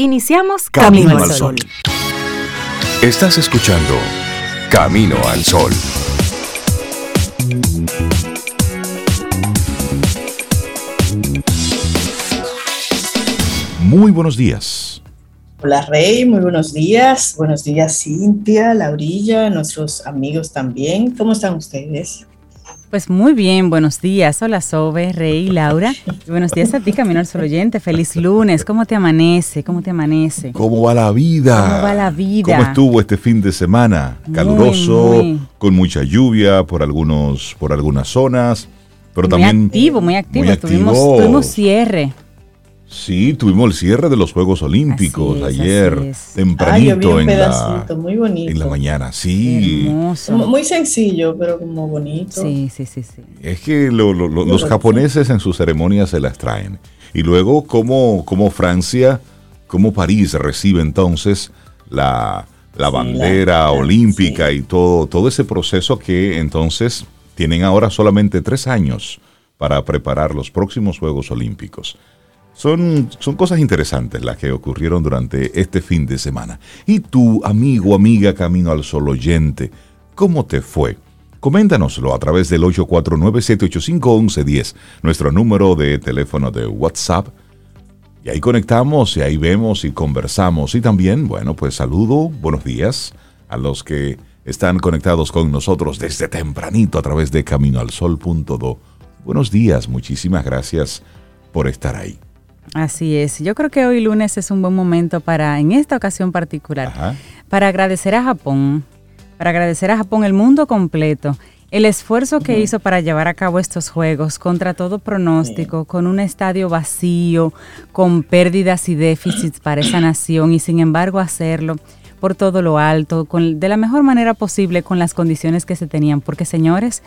Iniciamos Camino, al Sol. Estás escuchando Camino al Sol. Muy buenos días. Hola Rey, muy buenos días. Buenos días Cintia, Laurilla, nuestros amigos también. ¿Cómo están ustedes? Pues muy bien, buenos días. Hola Sobe, Rey, Laura. Y buenos días a ti, Camino al Sol Oyente. Feliz lunes. ¿Cómo te amanece? ¿Cómo te amanece? ¿Cómo va la vida? ¿Cómo va la vida? ¿Cómo estuvo este fin de semana? Caluroso, con mucha lluvia por algunos, por algunas zonas, pero muy también activo, muy activo. Muy activo. tuvimos cierre. Sí, tuvimos el cierre de los Juegos Olímpicos ayer, tempranito en, la, muy bonito. en la mañana. Sí. Muy sencillo, pero como bonito. Sí, sí, sí. sí. Es que los japoneses en sus ceremonias se las traen. Y luego, como, como Francia, como París recibe entonces la, la bandera olímpica y todo, todo ese proceso que entonces tienen ahora solamente tres años para preparar los próximos Juegos Olímpicos. Son, son cosas interesantes las que ocurrieron durante este fin de semana. Y tú, amigo, amiga, camino al sol oyente, ¿cómo te fue? Coméntanoslo a través del 849-785-1110, nuestro número de teléfono de WhatsApp. Y ahí conectamos y ahí vemos y conversamos. Y también, bueno, pues saludo, buenos días a los que están conectados con nosotros desde tempranito a través de caminoalsol.do. Buenos días, muchísimas gracias por estar ahí. Así es. Yo creo que hoy lunes es un buen momento para, en esta ocasión particular, para agradecer a Japón, para agradecer a Japón el mundo completo, el esfuerzo que hizo para llevar a cabo estos juegos contra todo pronóstico, con un estadio vacío, con pérdidas y déficits para esa nación y sin embargo hacerlo por todo lo alto, con, de la mejor manera posible con las condiciones que se tenían. Porque señores,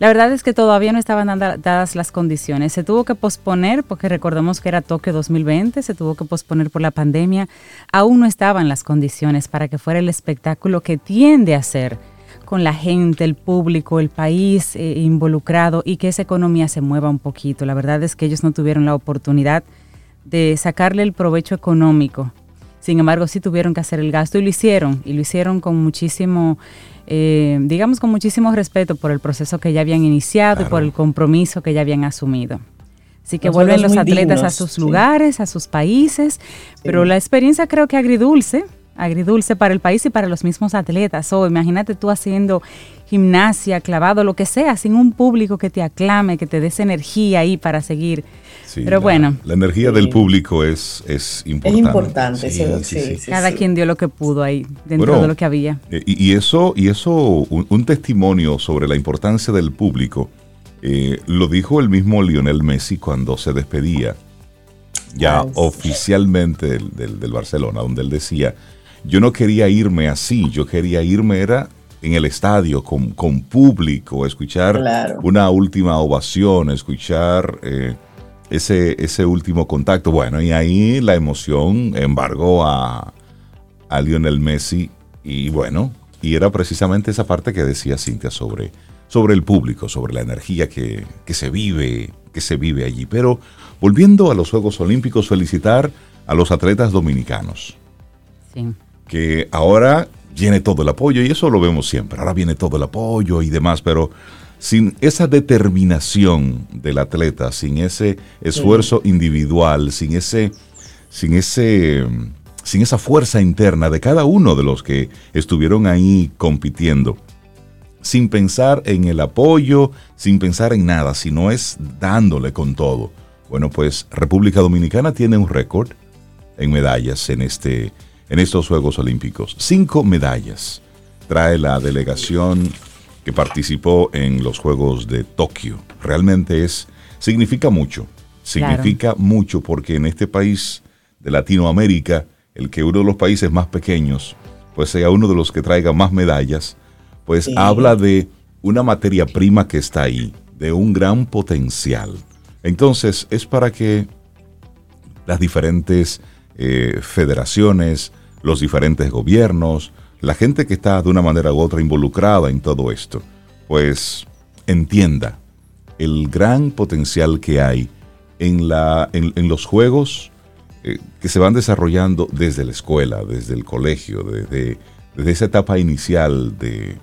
la verdad es que todavía no estaban dadas las condiciones. Se tuvo que posponer, porque recordemos que era Tokio 2020, se tuvo que posponer por la pandemia. Aún no estaban las condiciones para que fuera el espectáculo que tiende a ser con la gente, el público, el país eh, involucrado y que esa economía se mueva un poquito. La verdad es que ellos no tuvieron la oportunidad de sacarle el provecho económico. Sin embargo, sí tuvieron que hacer el gasto y lo hicieron, y lo hicieron con muchísimo eh, digamos con muchísimo respeto por el proceso que ya habían iniciado y por el compromiso que ya habían asumido. Así que vuelven los atletas a sus lugares, a sus países, pero la experiencia creo que agridulce, agridulce para el país y para los mismos atletas. O imagínate tú haciendo gimnasia, clavado, lo que sea, sin un público que te aclame, que te des energía ahí para seguir pero bueno. La energía del público es, es importante. Es importante, sí, Cada quien dio lo que pudo ahí, dentro de lo que había. Eh, y, eso, y eso un, testimonio sobre la importancia del público, eh, lo dijo el mismo Lionel Messi cuando se despedía ya oficialmente del, del, Barcelona, donde él decía, yo no quería irme así, yo quería irme era en el estadio con, con público, escuchar una última ovación, escuchar eh, ese, ese último contacto. Bueno, y ahí la emoción embargó a, a Lionel Messi y bueno, y era precisamente esa parte que decía Cintia sobre, sobre el público, sobre la energía que, se vive, que se vive allí. Pero volviendo a los Juegos Olímpicos, felicitar a los atletas dominicanos. Que ahora viene todo el apoyo, y eso lo vemos siempre. Ahora viene todo el apoyo y demás, pero sin esa determinación del atleta, sin ese esfuerzo individual, sin ese, sin ese, sin esa fuerza interna de cada uno de los que estuvieron ahí compitiendo, sin pensar en el apoyo, sin pensar en nada, sino es dándole con todo. Bueno, pues República Dominicana tiene un récord en medallas en, este, en estos Juegos Olímpicos. Cinco medallas trae la delegación que participó en los Juegos de Tokio. Realmente es, significa mucho, significa mucho porque en este país de Latinoamérica, el que uno de los países más pequeños, pues sea uno de los que traiga más medallas, pues habla de una materia prima que está ahí, de un gran potencial. Entonces es para que las diferentes eh, federaciones, los diferentes gobiernos, la gente que está de una manera u otra involucrada en todo esto, pues entienda el gran potencial que hay en, los juegos eh, que se van desarrollando desde la escuela, desde el colegio, desde, esa etapa inicial de,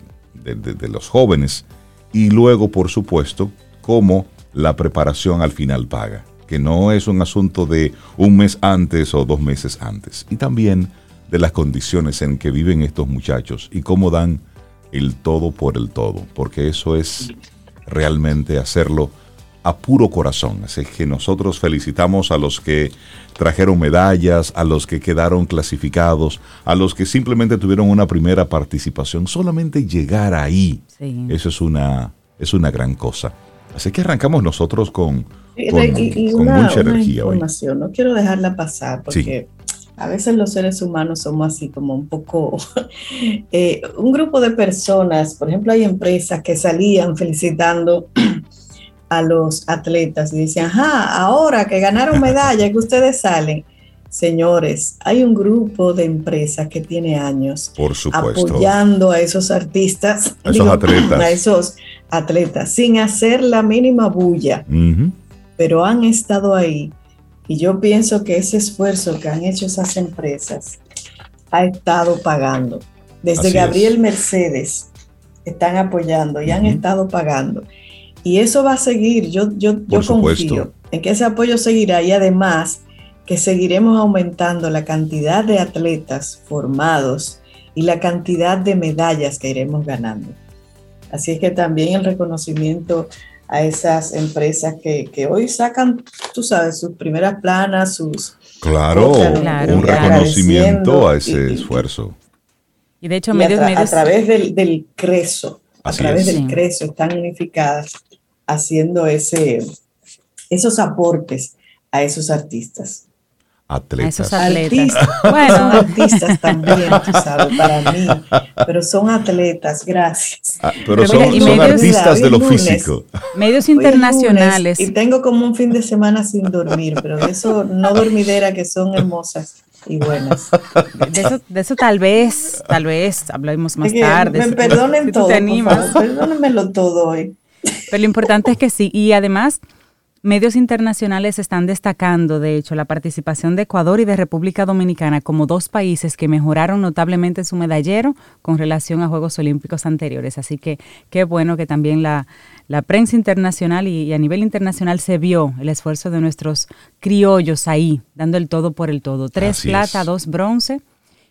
los jóvenes y luego, por supuesto, cómo la preparación al final paga, que no es un asunto de un mes antes o dos meses antes, y también de las condiciones en que viven estos muchachos y cómo dan el todo por el todo, porque eso es realmente hacerlo a puro corazón. Así que nosotros felicitamos a los que trajeron medallas, a los que quedaron clasificados, a los que simplemente tuvieron una primera participación. Solamente llegar ahí, eso es una, es una gran cosa. Así que arrancamos nosotros con, mucha energía. Información. No quiero dejarla pasar porque a veces los seres humanos somos así como un poco, eh, un grupo de personas, por ejemplo, hay empresas que salían felicitando a los atletas y decían, ajá, ahora que ganaron medalla, que ustedes salen. Señores, hay un grupo de empresas que tiene años Por apoyando a esos artistas, a esos atletas, a esos atletas, sin hacer la mínima bulla, pero han estado ahí y yo pienso que ese esfuerzo que han hecho esas empresas ha estado pagando. Desde Gabriel Mercedes están apoyando y han estado pagando. Y eso va a seguir. Yo, yo, yo confío en que ese apoyo seguirá y además que seguiremos aumentando la cantidad de atletas formados y la cantidad de medallas que iremos ganando. Así es que también el reconocimiento a esas empresas que, que, hoy sacan, tú sabes, sus primeras planas, sus... Claro, un reconocimiento a ese esfuerzo. Y de hecho, a, través del, del CRESO, a través del CRESO están unificadas haciendo ese, esos aportes a esos artistas atletas. Artistas. Bueno, son artistas también, tú sabes, para mí. Pero son atletas, gracias. Ah, pero, son, artistas de lo físico. Medios internacionales. y tengo como un fin de semana sin dormir, pero de eso no dormidera que son hermosas y buenas. De eso, tal vez, tal vez hablemos más tarde. Me perdonen todo, perdónenmelo todo hoy. Pero lo importante es que sí, y además Medios internacionales están destacando, de hecho, la participación de Ecuador y de República Dominicana como dos países que mejoraron notablemente su medallero con relación a Juegos Olímpicos anteriores. Así que qué bueno que también la, prensa internacional y, a nivel internacional se vio el esfuerzo de nuestros criollos ahí, dando el todo por el todo. Tres plata, dos bronce,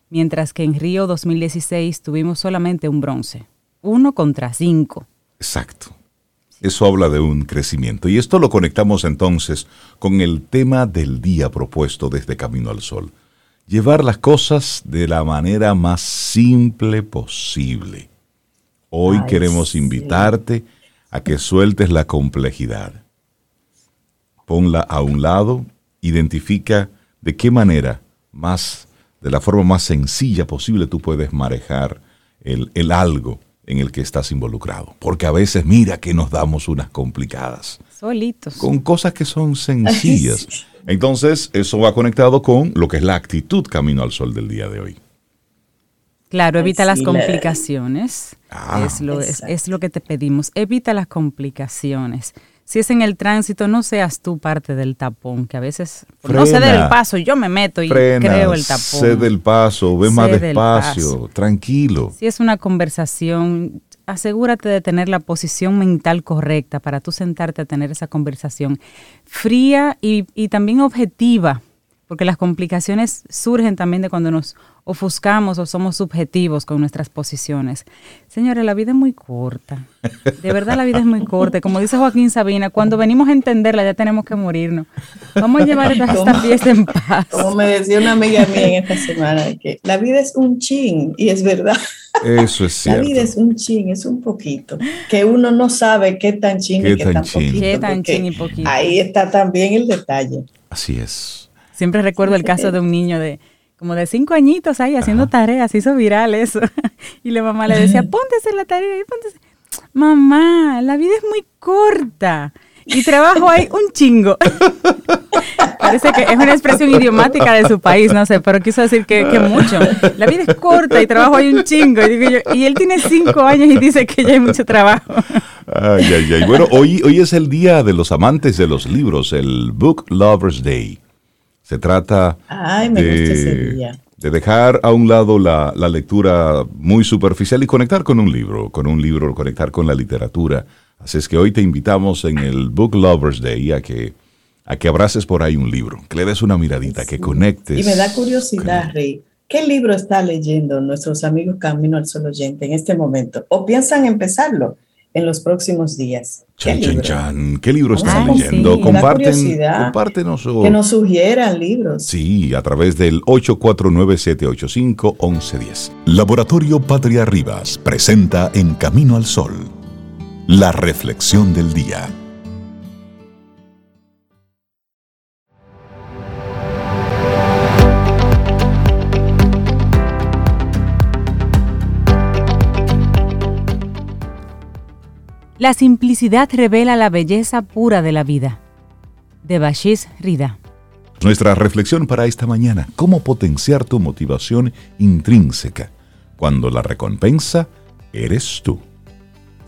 mientras que en Río 2016 tuvimos solamente un bronce. Uno contra cinco. Exacto. Eso habla de un crecimiento. Y esto lo conectamos entonces con el tema del día propuesto desde Camino al Sol. Llevar las cosas de la manera más simple posible. Hoy queremos invitarte a que sueltes la complejidad. Ponla a un lado, identifica de qué manera más, de la forma más sencilla posible tú puedes manejar el, el algo en el que estás involucrado. Porque a veces mira que nos damos unas complicadas. Solitos. Con cosas que son sencillas. Entonces, eso va conectado con lo que es la actitud camino al sol del día de hoy. Claro, evita las complicaciones. Ah. es, lo, es, lo que te pedimos. Evita las complicaciones si es en el tránsito, no seas tú parte del tapón, que a veces no sé del paso, yo me meto y creo el tapón. Sé del paso, ve más despacio, tranquilo. Si es una conversación, asegúrate de tener la posición mental correcta para tú sentarte a tener esa conversación fría y, y también objetiva, porque las complicaciones surgen también de cuando nos ofuscamos o somos subjetivos con nuestras posiciones. Señores, la vida es muy corta. De verdad la vida es muy corta. Como dice Joaquín Sabina, cuando venimos a entenderla ya tenemos que morirnos. Vamos a llevar esta, fiesta en paz. Como me decía una amiga mía en esta semana, que la vida es un chin, y es verdad. Eso es cierto. La vida es un chin, es un poquito. Que uno no sabe qué tan chin y qué tan, poquito. Qué tan chin y poquito. Ahí está también el detalle. Así es. Siempre recuerdo el caso de un niño de como de cinco añitos ahí haciendo tareas, hizo viral eso. y la mamá le decía, póntese la tarea y póntese. Mamá, la vida es muy corta y trabajo ahí un chingo. Parece que es una expresión idiomática de su país, no sé, pero quiso decir que, mucho. La vida es corta y trabajo ahí un chingo. Y, digo yo, y él tiene cinco años y dice que ya hay mucho trabajo. Ay, ay, ay. Bueno, hoy, hoy es el día de los amantes de los libros, el Book Lovers Day Se trata de, de, dejar a un lado la, la, lectura muy superficial y conectar con un libro, con un libro, conectar con la literatura. Así es que hoy te invitamos en el Book Lovers Day a que, a que abraces por ahí un libro, que le des una miradita, que conectes. Y me da curiosidad, Rey. ¿Qué libro está leyendo nuestros amigos Camino al Sol Oyente en este momento? ¿O piensan empezarlo? En los próximos días. ¿Qué, libro? ¿Qué libro están leyendo? Comparten, compártenos. que nos sugieran libros. Sí, a través del 849-785-1110. Laboratorio Patria Rivas presenta En Camino al Sol, la reflexión del día. La simplicidad revela la belleza pura de la vida. De Bashish Rida. Nuestra reflexión para esta mañana, ¿cómo potenciar tu motivación intrínseca cuando la recompensa eres tú?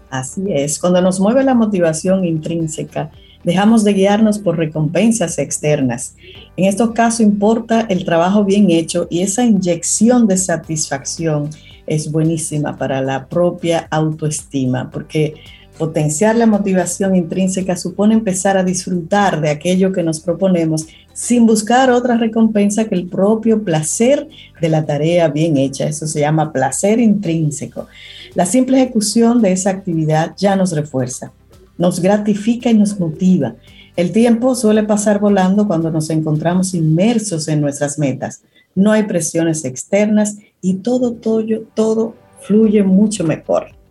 Así es, cuando nos mueve la motivación intrínseca, dejamos de guiarnos por recompensas externas. En estos casos importa el trabajo bien hecho y esa inyección de satisfacción es buenísima para la propia autoestima, porque Potenciar la motivación intrínseca supone empezar a disfrutar de aquello que nos proponemos sin buscar otra recompensa que el propio placer de la tarea bien hecha. Eso se llama placer intrínseco. La simple ejecución de esa actividad ya nos refuerza, nos gratifica y nos motiva. El tiempo suele pasar volando cuando nos encontramos inmersos en nuestras metas. No hay presiones externas y todo, todo, todo fluye mucho mejor.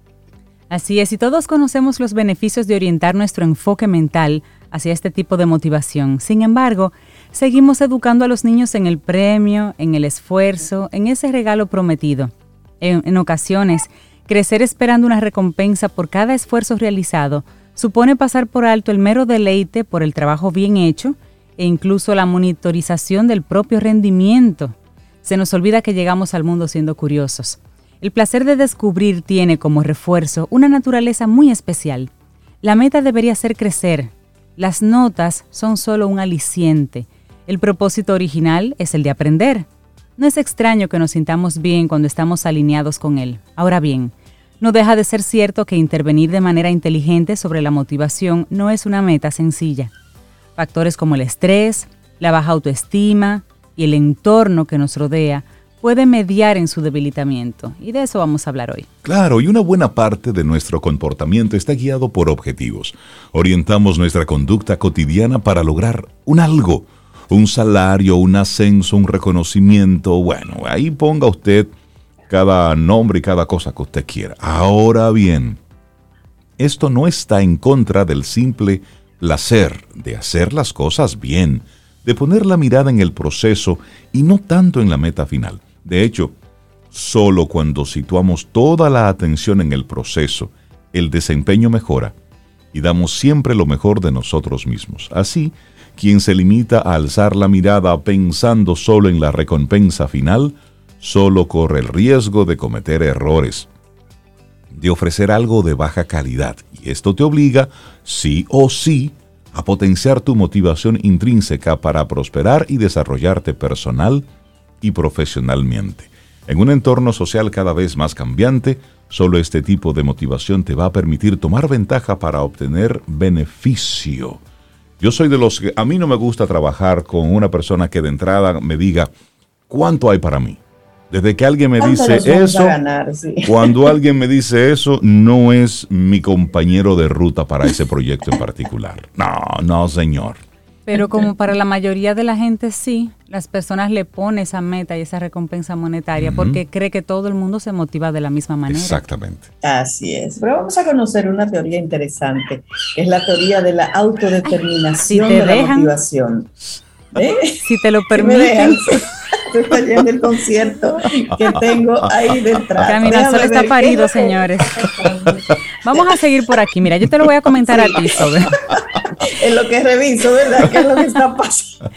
Así es, y todos conocemos los beneficios de orientar nuestro enfoque mental hacia este tipo de motivación. Sin embargo, seguimos educando a los niños en el premio, en el esfuerzo, en ese regalo prometido. En, ocasiones, crecer esperando una recompensa por cada esfuerzo realizado supone pasar por alto el mero deleite por el trabajo bien hecho e incluso la monitorización del propio rendimiento. Se nos olvida que llegamos al mundo siendo curiosos. El placer de descubrir tiene como refuerzo una naturaleza muy especial. La meta debería ser crecer. Las notas son solo un aliciente. El propósito original es el de aprender. No es extraño que nos sintamos bien cuando estamos alineados con él. Ahora bien, no deja de ser cierto que intervenir de manera inteligente sobre la motivación no es una meta sencilla. Factores como el estrés, la baja autoestima y el entorno que nos rodea puede mediar en su debilitamiento. Y de eso vamos a hablar hoy. Claro, y una buena parte de nuestro comportamiento está guiado por objetivos. Orientamos nuestra conducta cotidiana para lograr un algo, un salario, un ascenso, un reconocimiento. Bueno, ahí ponga usted cada nombre y cada cosa que usted quiera. Ahora bien, esto no está en contra del simple placer de hacer las cosas bien, de poner la mirada en el proceso y no tanto en la meta final. De hecho, solo cuando situamos toda la atención en el proceso, el desempeño mejora y damos siempre lo mejor de nosotros mismos. Así, quien se limita a alzar la mirada pensando solo en la recompensa final, solo corre el riesgo de cometer errores, de ofrecer algo de baja calidad. Y esto te obliga, sí o sí, a potenciar tu motivación intrínseca para prosperar y desarrollarte personal, y profesionalmente. En un entorno social cada vez más cambiante, solo este tipo de motivación te va a permitir tomar ventaja para obtener beneficio. Yo soy de los que a mí no me gusta trabajar con una persona que de entrada me diga cuánto hay para mí. Desde que alguien me dice eso, cuando alguien me dice eso, no es mi compañero de ruta para ese proyecto en particular. No, no, señor. Pero como para la mayoría de la gente sí, las personas le ponen esa meta y esa recompensa monetaria porque cree que todo el mundo se motiva de la misma manera. Exactamente. Así es. Pero vamos a conocer una teoría interesante, que es la teoría de la autodeterminación de la motivación. ¿Eh? Si te lo permiten. Estoy yendo el concierto que tengo ahí detrás. Camina Sol está parido, señores. Vamos a seguir por aquí. Mira, yo te lo voy a comentar a ti sobre. en lo que reviso, ¿verdad? ¿Qué es lo que está pasando?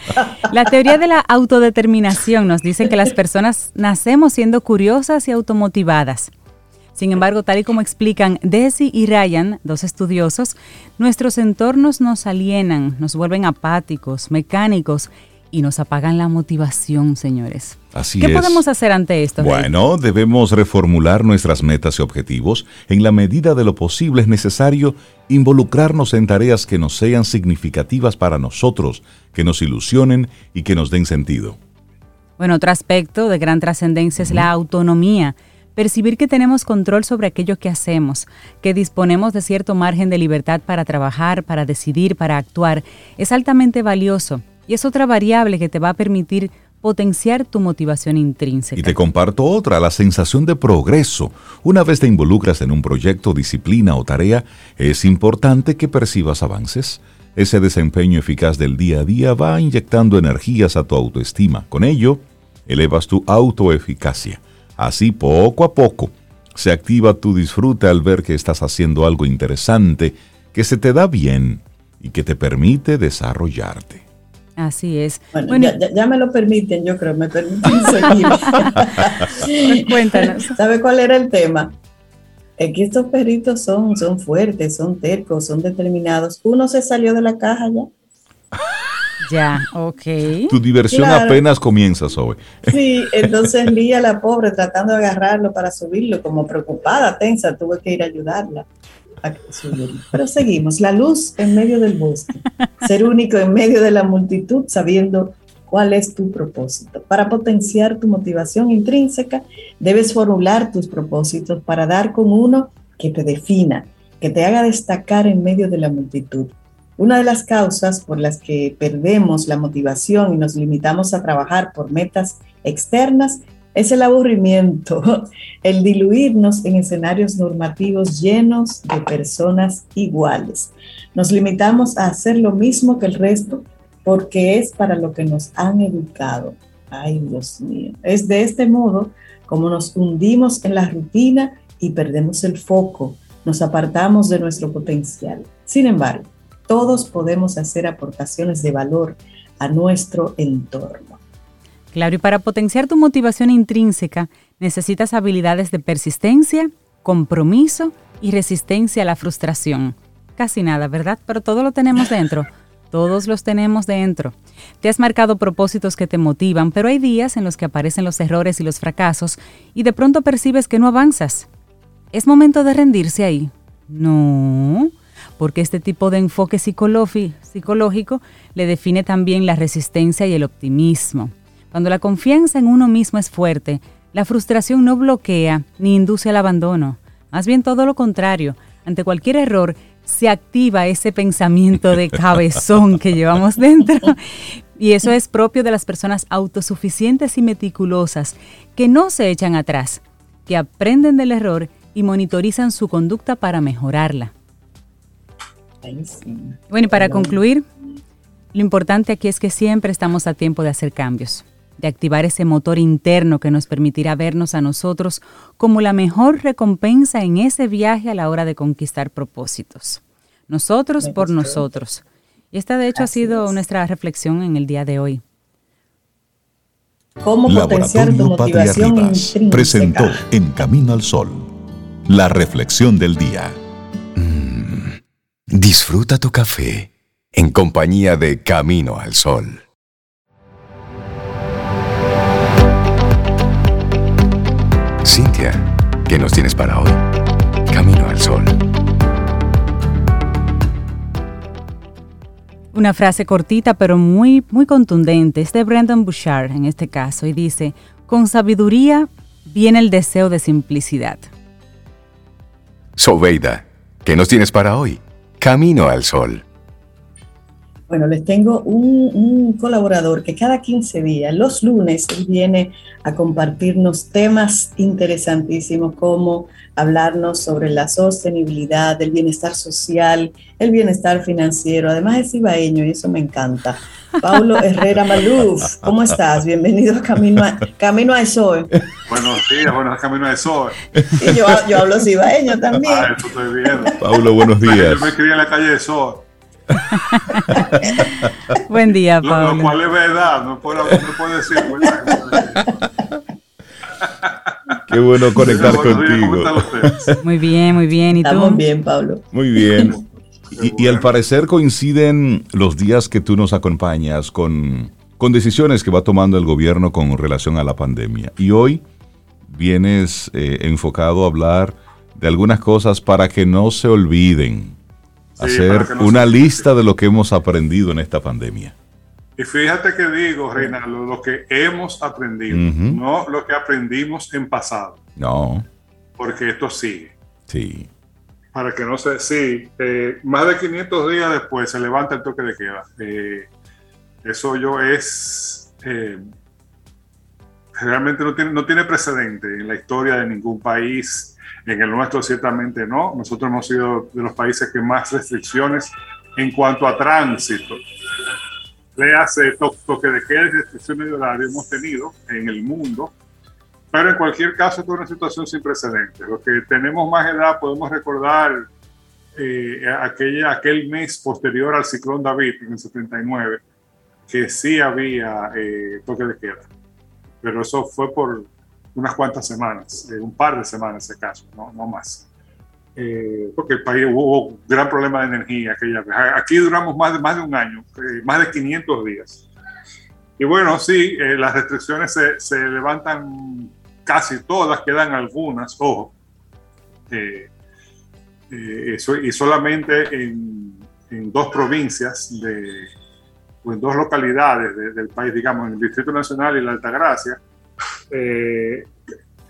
La teoría de la autodeterminación nos dice que las personas nacemos siendo curiosas y automotivadas. Sin embargo, tal y como explican Desi y Ryan, dos estudiosos, nuestros entornos nos alienan, nos vuelven apáticos, mecánicos y nos apagan la motivación, señores. Así ¿Qué podemos hacer ante esto? Bueno, debemos reformular nuestras metas y objetivos. En la medida de lo posible es necesario involucrarnos en tareas que nos sean significativas para nosotros, que nos ilusionen y que nos den sentido. Bueno, otro aspecto de gran trascendencia es la autonomía. Percibir que tenemos control sobre aquello que hacemos, que disponemos de cierto margen de libertad para trabajar, para decidir, para actuar, es altamente valioso y es otra variable que te va a permitir potenciar tu motivación intrínseca. Y te comparto otra, la sensación de progreso. Una vez te involucras en un proyecto, disciplina o tarea, es importante que percibas avances. Ese desempeño eficaz del día a día va inyectando energías a tu autoestima. Con ello, elevas tu autoeficacia. Así, poco a poco, se activa tu disfrute al ver que estás haciendo algo interesante, que se te da bien y que te permite desarrollarte. Así es. Bueno, ya, me lo permiten, yo creo, me permiten seguir. Cuéntanos. ¿Sabe cuál era el tema? Es que estos perritos son, son fuertes, son tercos, son determinados. Uno se salió de la caja ya. Ya, ok. Tu diversión apenas comienza, Zoe. Sí, entonces Lía, la pobre, tratando de agarrarlo para subirlo, como preocupada, tensa, tuve que ir a ayudarla. Pero seguimos, la luz en medio del bosque, ser único en medio de la multitud, sabiendo cuál es tu propósito. Para potenciar tu motivación intrínseca, debes formular tus propósitos para dar con uno que te defina, que te haga destacar en medio de la multitud. Una de las causas por las que perdemos la motivación y nos limitamos a trabajar por metas externas es el aburrimiento, el diluirnos en escenarios normativos llenos de personas iguales. Nos limitamos a hacer lo mismo que el resto porque es para lo que nos han educado. Ay, Dios mío. Es de este modo como nos hundimos en la rutina y perdemos el foco, nos apartamos de nuestro potencial. Sin embargo, todos podemos hacer aportaciones de valor a nuestro entorno. Claro, y para potenciar tu motivación intrínseca necesitas habilidades de persistencia, compromiso y resistencia a la frustración. Casi nada, ¿verdad? Pero todo lo tenemos dentro. Todos los tenemos dentro. Te has marcado propósitos que te motivan, pero hay días en los que aparecen los errores y los fracasos y de pronto percibes que no avanzas. ¿Es momento de rendirse ahí? No, porque este tipo de enfoque psicológico le define también la resistencia y el optimismo. Cuando la confianza en uno mismo es fuerte, la frustración no bloquea ni induce al abandono. Más bien todo lo contrario. Ante cualquier error se activa ese pensamiento de cabezón que llevamos dentro. Y eso es propio de las personas autosuficientes y meticulosas que no se echan atrás, que aprenden del error y monitorizan su conducta para mejorarla. Bueno, y para concluir, lo importante aquí es que siempre estamos a tiempo de hacer cambios de activar ese motor interno que nos permitirá vernos a nosotros como la mejor recompensa en ese viaje a la hora de conquistar propósitos. Nosotros por nosotros. Y esta de hecho ha sido nuestra reflexión en el día de hoy. ¿Cómo potenciar tu motivación presentó En Camino al Sol la reflexión del día. Disfruta tu café en compañía de Camino al Sol. Cintia, ¿qué nos tienes para hoy? Camino al sol. Una frase cortita pero muy, muy contundente. Es de Brandon Bouchard en este caso y dice, con sabiduría viene el deseo de simplicidad. Sobeida, ¿qué nos tienes para hoy? Camino al sol. Bueno, les tengo un, colaborador que cada 15 días, los lunes, viene a compartirnos temas interesantísimos como hablarnos sobre la sostenibilidad, el bienestar social, el bienestar financiero. Además es ibaeño y eso me encanta. Paulo Herrera Maluf, ¿cómo estás? Bienvenido a Camino a, Camino a Eso. Buenos días, buenos Camino a Eso. Y yo, yo hablo cibaeño también. Ah, eso estoy viendo. Paulo, buenos días. Yo me crié en la calle de Sol. Buen día, Pablo. Lo, cual es verdad, no puedo, no decir. Qué bueno conectar contigo. Muy bien, muy bien. ¿Y Estamos bien, Pablo. Muy bien. Y, y, al parecer coinciden los días que tú nos acompañas con con decisiones que va tomando el gobierno con relación a la pandemia. Y hoy vienes eh, enfocado a hablar de algunas cosas para que no se olviden. hacer una lista de lo que hemos aprendido en esta pandemia. Y fíjate que digo, Reinaldo, lo que hemos aprendido, no lo que aprendimos en pasado. No. Porque esto sigue. Sí. Para que no se... Sí, eh, más de 500 días después se levanta el toque de queda. Eh, eso yo es... Eh, realmente no tiene, no tiene precedente en la historia de ningún país. En el nuestro ciertamente no. Nosotros hemos sido de los países que más restricciones en cuanto a tránsito le hace toque de queda y restricciones de horario hemos tenido en el mundo. Pero en cualquier caso, es una situación sin precedentes. Los que tenemos más edad podemos recordar eh, aquella, aquel mes posterior al ciclón David en el 79, que sí había eh, toque de queda. Pero eso fue por unas cuantas semanas, eh, un par de semanas, ese caso, no, no más. Eh, porque el país hubo gran problema de energía aquella vez. Aquí duramos más de, más de un año, eh, más de 500 días. Y bueno, sí, eh, las restricciones se, se, levantan casi todas, quedan algunas, ojo. y solamente en, en, dos provincias de, o en dos localidades del país, digamos, en el Distrito Nacional y la Altagracia, eh,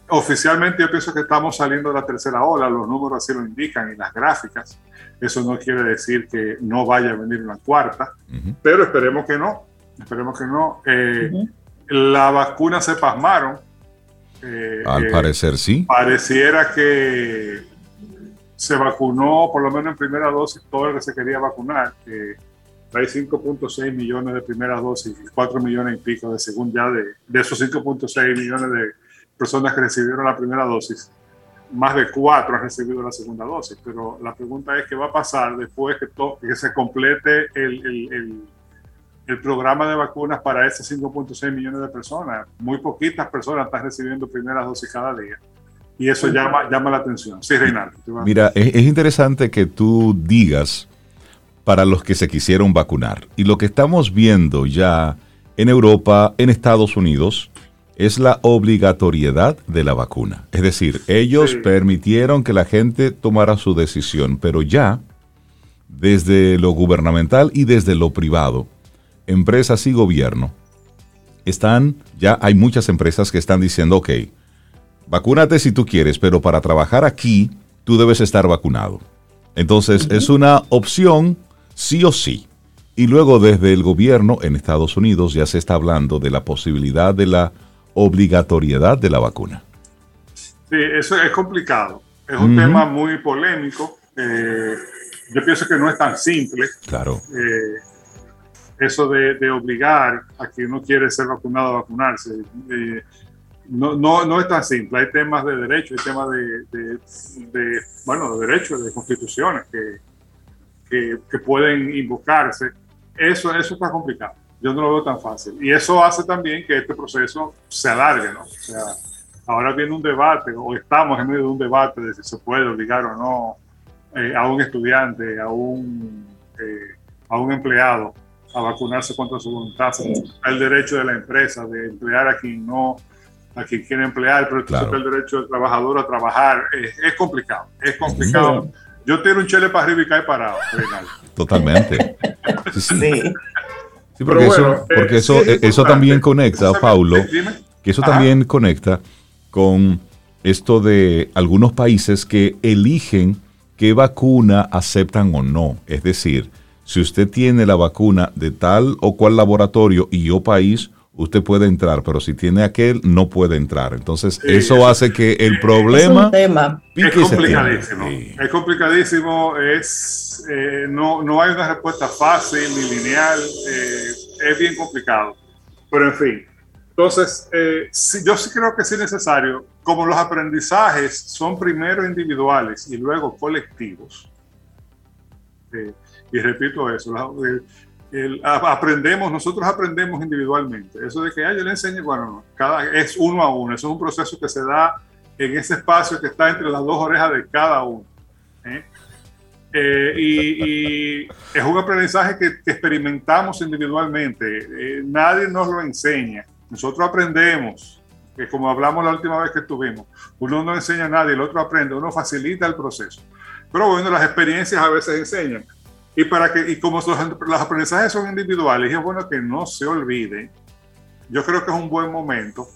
Oficialmente yo pienso que estamos saliendo de la tercera ola, los números así lo indican y las gráficas. Eso no quiere decir que no vaya a venir una cuarta, pero esperemos que no, esperemos que no. Eh, la vacuna se pasmaron. Eh, Al eh, parecer sí. Pareciera que se vacunó, por lo menos en primera dosis, todo el que se quería vacunar. hay 5.6 millones de primeras dosis y 4 millones y pico de segunda ya de, de esos 5.6 millones de personas que recibieron la primera dosis, más de cuatro han recibido la segunda dosis. Pero la pregunta es qué va a pasar después que, que se complete el, el, el, programa de vacunas para esos 5.6 millones de personas. Muy poquitas personas están recibiendo primeras dosis cada día. Y eso llama, llama la atención. Sí, Reinaldo. Mira, es, es interesante que tú digas para los que se quisieron vacunar. Y lo que estamos viendo ya en Europa, en Estados Unidos, es la obligatoriedad de la vacuna. Es decir, ellos permitieron que la gente tomara su decisión, pero ya desde lo gubernamental y desde lo privado, empresas y gobierno, están, ya hay muchas empresas que están diciendo, ok, vacúnate si tú quieres, pero para trabajar aquí, tú debes estar vacunado. Entonces, es una opción sí o sí. Y luego desde el gobierno en Estados Unidos ya se está hablando de la posibilidad de la obligatoriedad de la vacuna. Sí, eso es complicado. Es un tema muy polémico. Eh, yo pienso que no es tan simple. Claro. Eh, eso de, obligar a quien no quiere ser vacunado a vacunarse. Eh, no, no, no, es tan simple. Hay temas de derecho, hay temas de, bueno, de derechos, de constituciones que, que, que, pueden invocarse. Eso, eso está complicado yo no lo veo tan fácil. Y eso hace también que este proceso se alargue, ¿no? O sea, ahora viene un debate, o estamos en medio de un debate de si se puede obligar o no eh, a un estudiante, a un, eh, a un empleado a vacunarse contra su voluntad. El derecho de la empresa de emplear a quien no, a quien quiere emplear, pero claro. el derecho del trabajador a trabajar. es complicado, es complicado. Yo tiro un chile para arriba y cae parado. Totalmente. sí. Sí, porque eso, porque eso, eso también conecta, Paulo, que eso también conecta con esto de algunos países que eligen qué vacuna aceptan o no. Es decir, si usted tiene la vacuna de tal o cual laboratorio y o país, usted puede entrar, pero si tiene aquel, no puede entrar. Entonces, eso hace que el problema... Es, complicadísimo. Es complicadísimo, es, eh, no, no hay una respuesta fácil ni lineal, eh, es bien complicado. Pero en fin, entonces, eh, yo sí creo que sí es necesario, como los aprendizajes son primero individuales y luego colectivos, y repito eso, aprendemos, nosotros aprendemos individualmente. Eso de que yo le enseño, bueno, cada, es uno a uno. Eso es un proceso que se da en ese espacio que está entre las dos orejas de cada uno. ¿eh? Eh, y, es un aprendizaje que, experimentamos individualmente. Eh, nadie nos lo enseña. Nosotros aprendemos, que como hablamos la última vez que estuvimos, uno no enseña a nadie, el otro aprende, uno facilita el proceso. Pero bueno, las experiencias a veces enseñan. Y, para que, y como los, aprendizajes son individuales, es bueno que no se olviden. Yo creo que es un buen momento,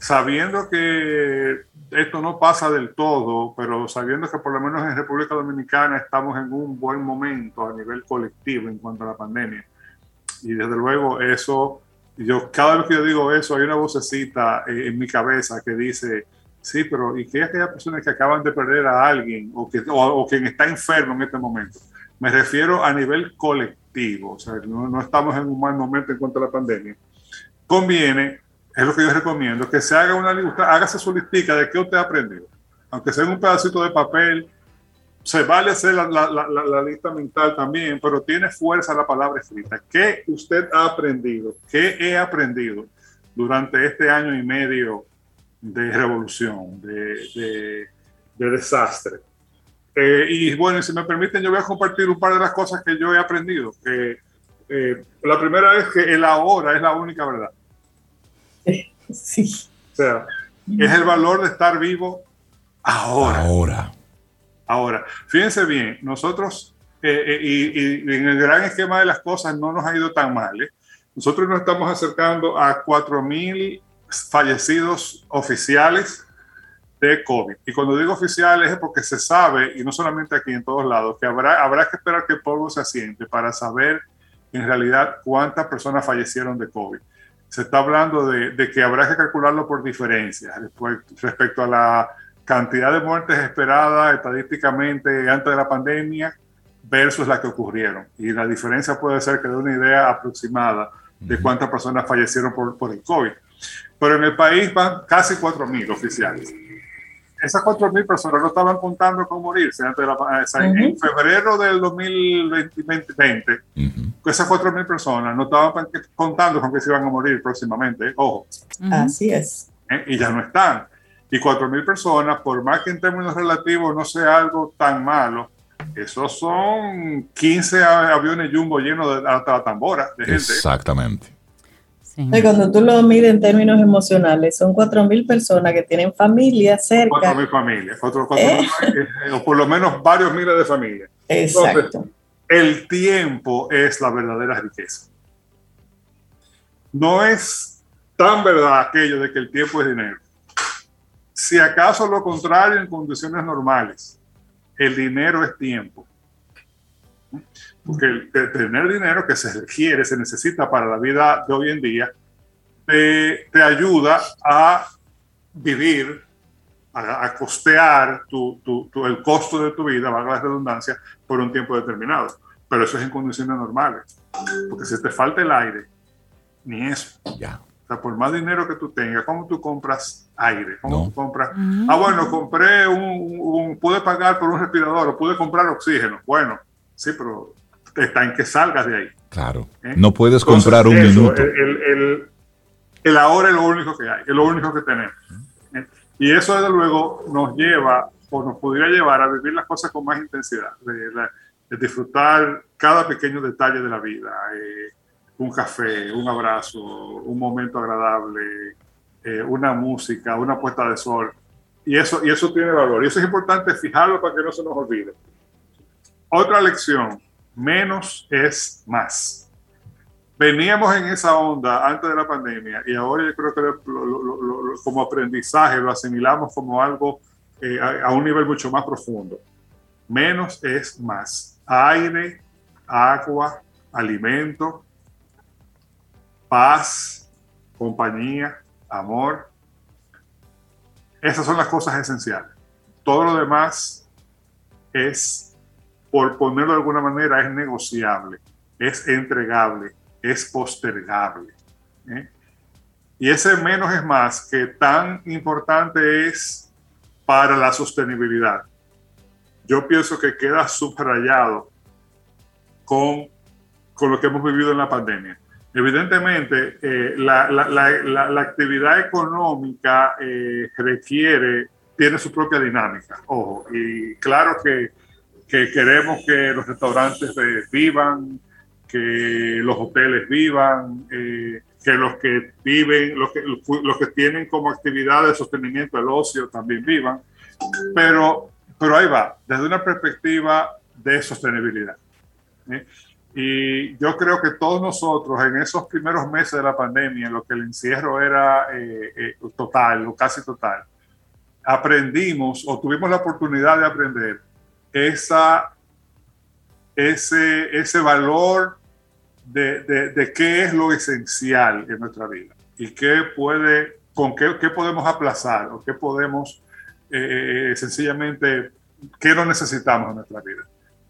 sabiendo que esto no pasa del todo, pero sabiendo que por lo menos en República Dominicana estamos en un buen momento a nivel colectivo en cuanto a la pandemia. Y desde luego eso, yo cada vez que yo digo eso, hay una vocecita en mi cabeza que dice, sí, pero ¿y qué aquellas personas que acaban de perder a alguien o, que, o quien está enfermo en este momento? Me refiero a nivel colectivo, o sea, no, estamos en un mal momento en cuanto a la pandemia. Conviene, es lo que yo recomiendo, que se haga una lista, hágase su listica de qué usted ha aprendido. Aunque sea en un pedacito de papel, se vale hacer la, la, la, lista mental también, pero tiene fuerza la palabra escrita. ¿Qué usted ha aprendido? ¿Qué he aprendido durante este año y medio de revolución, de, de, de desastre? Eh, y bueno, si me permiten, yo voy a compartir un par de las cosas que yo he aprendido. Eh, la primera es que el ahora es la única verdad. Sí. O sea, es el valor de estar vivo ahora. Ahora. Ahora, fíjense bien, nosotros, eh, y, en el gran esquema de las cosas no nos ha ido tan mal. Nosotros nos estamos acercando a 4.000 fallecidos oficiales de COVID. Y cuando digo oficial es porque se sabe, y no solamente aquí en todos lados, que habrá, habrá que esperar que el polvo se asiente para saber en realidad cuántas personas fallecieron de COVID. Se está hablando de, de que habrá que calcularlo por diferencias respecto a la cantidad de muertes esperadas estadísticamente antes de la pandemia versus la que ocurrieron. Y la diferencia puede ser que dé una idea aproximada de cuántas personas fallecieron por, por el COVID. Pero en el país van casi 4.000 oficiales esas 4.000 personas no estaban contando con morirse antes de la, En febrero del 2020, esas 4.000 personas no estaban contando con que se iban a morir próximamente. Ojo. Así es. ¿Eh? Y ya no están. Y 4.000 personas, por más que en términos relativos no sea algo tan malo, esos son 15 aviones jumbo llenos de hasta la tambora de gente. Exactamente. Cuando tú lo mides en términos emocionales, son 4.000 personas que tienen familia cerca. 4.000 familias, ¿Eh? Eh, o por lo menos varios miles de familias. Exacto. el tiempo es la verdadera riqueza. No es tan verdad aquello de que el tiempo es dinero. Si acaso lo contrario en condiciones normales, el dinero es tiempo. Porque el, tener dinero que se requiere, se necesita para la vida de hoy en día, te, te ayuda a vivir, a, costear tu, tu, el costo de tu vida, valga la redundancia, por un tiempo determinado. Pero eso es en condiciones normales. Porque si te falta el aire, ni eso. Ya. O sea, por más dinero que tú tengas, ¿cómo tú compras aire? ¿Cómo tú compras? Ah, bueno, compré un, un, pude pagar por un respirador o pude comprar oxígeno. Bueno, sí, pero está en que salgas de ahí. Claro. ¿Eh? No puedes comprar un minuto. El, el, ahora es lo único que hay, es lo único que tenemos. ¿Eh? Y eso, desde luego, nos lleva o nos podría llevar a vivir las cosas con más intensidad, de, disfrutar cada pequeño detalle de la vida. Eh, un café, un abrazo, un momento agradable, una música, una puesta de sol. Y eso, y eso tiene valor. Y eso es importante fijarlo para que no se nos olvide. Otra lección menos es más. Veníamos en esa onda antes de la pandemia y ahora yo creo que como aprendizaje lo asimilamos como algo eh, a, un nivel mucho más profundo. Menos es más. Aire, agua, alimento, paz, compañía, amor. Esas son las cosas esenciales. Todo lo demás es por ponerlo de alguna manera, es negociable, es entregable, es postergable. ¿eh? Y ese menos es más que tan importante es para la sostenibilidad. Yo pienso que queda subrayado con, con lo que hemos vivido en la pandemia. Evidentemente, eh, la, la, la, la, actividad económica eh, requiere, tiene su propia dinámica, ojo, y claro que que queremos que los restaurantes vivan, que los hoteles vivan, eh, que los que viven, los que, los que tienen como actividad de sostenimiento el ocio también vivan, pero, pero ahí va, desde una perspectiva de sostenibilidad. ¿eh? Y yo creo que todos nosotros en esos primeros meses de la pandemia, en lo que el encierro era eh, eh, total o casi total, aprendimos o tuvimos la oportunidad de aprender esa, ese, ese valor de, de, qué es lo esencial en nuestra vida y qué puede, con qué, qué podemos aplazar o qué podemos eh, sencillamente, qué no necesitamos en nuestra vida.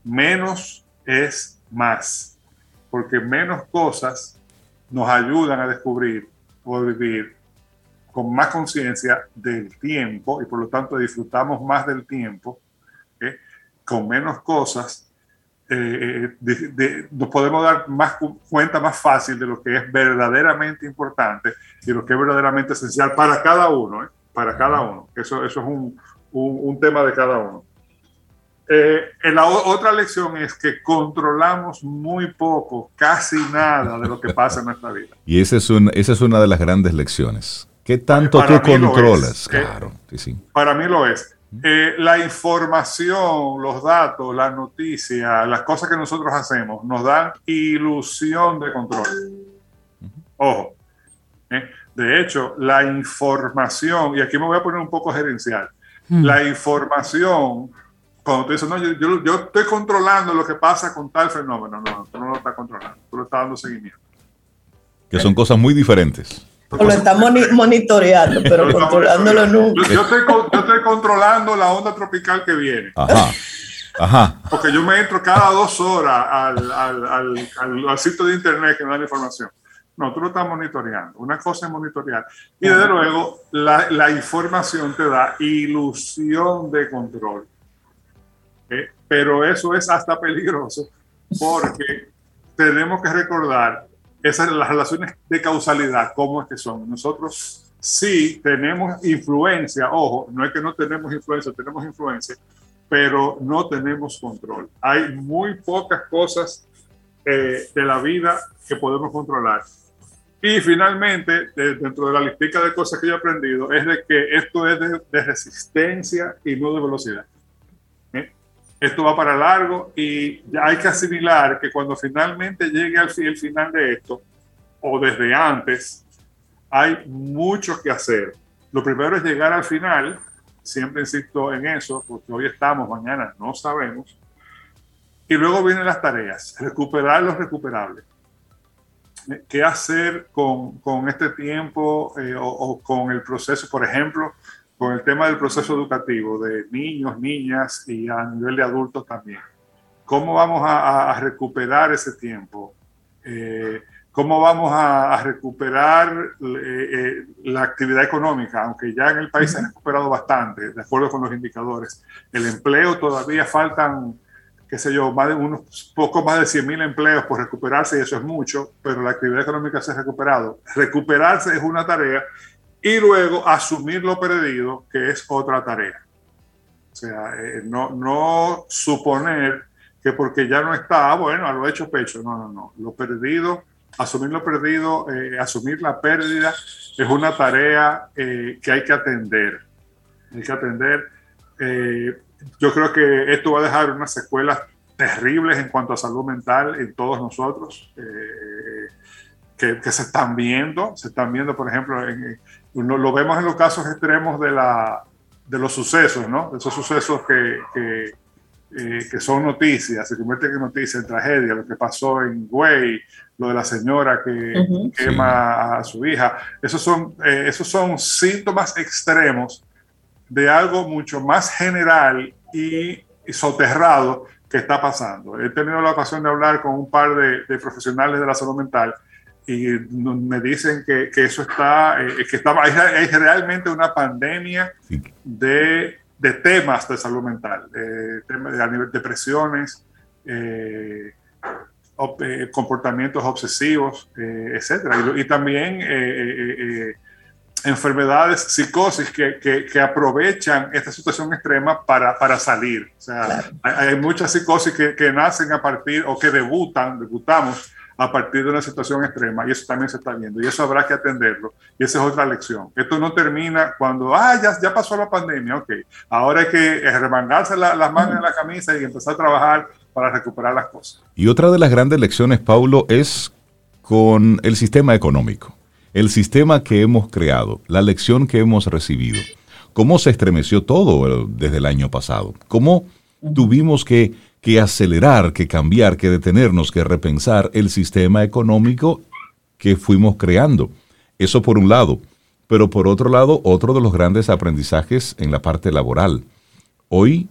Menos es más, porque menos cosas nos ayudan a descubrir o vivir con más conciencia del tiempo y por lo tanto disfrutamos más del tiempo, con menos cosas eh, eh, nos podemos dar más cuenta más fácil de lo que es verdaderamente importante y lo que es verdaderamente esencial para cada uno, ¿eh? para cada uno. Eso, eso es un, un, tema de cada uno. en la otra lección es que controlamos muy poco, casi nada de lo que pasa en nuestra vida. Y esa es, un, esa es una de las grandes lecciones. ¿Qué tanto tú controlas? Claro, sí, sí. Para mí lo es. Eh, la información, los datos, las noticias, las cosas que nosotros hacemos nos dan ilusión de control. Ojo. ¿eh? De hecho, la información, y aquí me voy a poner un poco gerencial, hmm. la información, cuando tú dices, no, yo, yo, estoy controlando lo que pasa con tal fenómeno, no, tú no lo estás controlando, tú lo estás dando seguimiento. Que son cosas muy diferentes. O lo estamos monitoreando, pero controlándolo nunca. Yo, estoy, controlando la onda tropical que viene. Ajá. Ajá. Porque yo me entro cada dos horas al, al, al, sitio de internet que me da la información. No, tú lo estás monitoreando. Una cosa es monitorear. Y desde luego, la, la información te da ilusión de control. ¿Eh? Pero eso es hasta peligroso porque tenemos que recordar esas las relaciones de causalidad, ¿cómo es que son? Nosotros sí tenemos influencia, ojo, no es que no tenemos influencia, tenemos influencia, pero no tenemos control. Hay muy pocas cosas eh, de la vida que podemos controlar. Y finalmente, dentro de la listica de cosas que yo he aprendido, es de que esto es de, de resistencia y no de velocidad esto va para largo y hay que asimilar que cuando finalmente llegue al el final de esto, o desde antes, hay mucho que hacer. Lo primero es llegar al final, siempre insisto en eso, porque hoy estamos, mañana no sabemos. Y luego vienen las tareas, recuperar lo recuperable. ¿Qué hacer con, con este tiempo eh, o, con el proceso? Por ejemplo, con el tema del proceso educativo de niños, niñas y a nivel de adultos también. ¿Cómo vamos a, recuperar ese tiempo? Eh, ¿Cómo vamos a, recuperar eh, eh, la actividad económica? Aunque ya en el país se ha recuperado bastante, de acuerdo con los indicadores. El empleo todavía faltan, qué sé yo, más de unos poco más de 100 mil empleos por recuperarse y eso es mucho, pero la actividad económica se ha recuperado. Recuperarse es una tarea y luego asumir lo perdido, que es otra tarea. O sea, eh, no, no suponer que porque ya no está, ah, bueno, a lo hecho pecho. No, no, no. Lo perdido, asumir lo perdido, eh, asumir la pérdida es una tarea eh, que hay que atender. Hay que atender. yo creo que esto va a dejar unas secuelas terribles en cuanto a salud mental en todos nosotros. Que, que, se están viendo, se están viendo, por ejemplo, en, lo vemos en los casos extremos de, la, de los sucesos, ¿no? De esos sucesos que, que, eh, que son noticias, se convierten en noticias, en tragedia, lo que pasó en Güey, lo de la señora que quema a su hija. Esos son, eh, esos son síntomas extremos de algo mucho más general y, soterrado que está pasando. He tenido la ocasión de hablar con un par de, de profesionales de la salud mental y me dicen que, que eso está, eh, que está, hay, realmente una pandemia de, de, temas de salud mental, de, a nivel de depresiones, eh, eh, comportamientos obsesivos, etcétera. Y, y también enfermedades, psicosis que, que, aprovechan esta situación extrema para, para salir. O sea, hay, muchas psicosis que, que, nacen a partir o que debutan, debutamos a partir de una situación extrema y eso también se está viendo y eso habrá que atenderlo y esa es otra lección. Esto no termina cuando, ah, ya, pasó la pandemia, ok, ahora hay que remangarse las manos en la camisa y empezar a trabajar para recuperar las cosas. Y otra de las grandes lecciones, Paulo, es con el sistema económico el sistema que hemos creado, la lección que hemos recibido, cómo se estremeció todo desde el año pasado, cómo tuvimos que, que acelerar, que cambiar, que detenernos, que repensar el sistema económico que fuimos creando. Eso por un lado. Pero por otro lado, otro de los grandes aprendizajes en la parte laboral. Hoy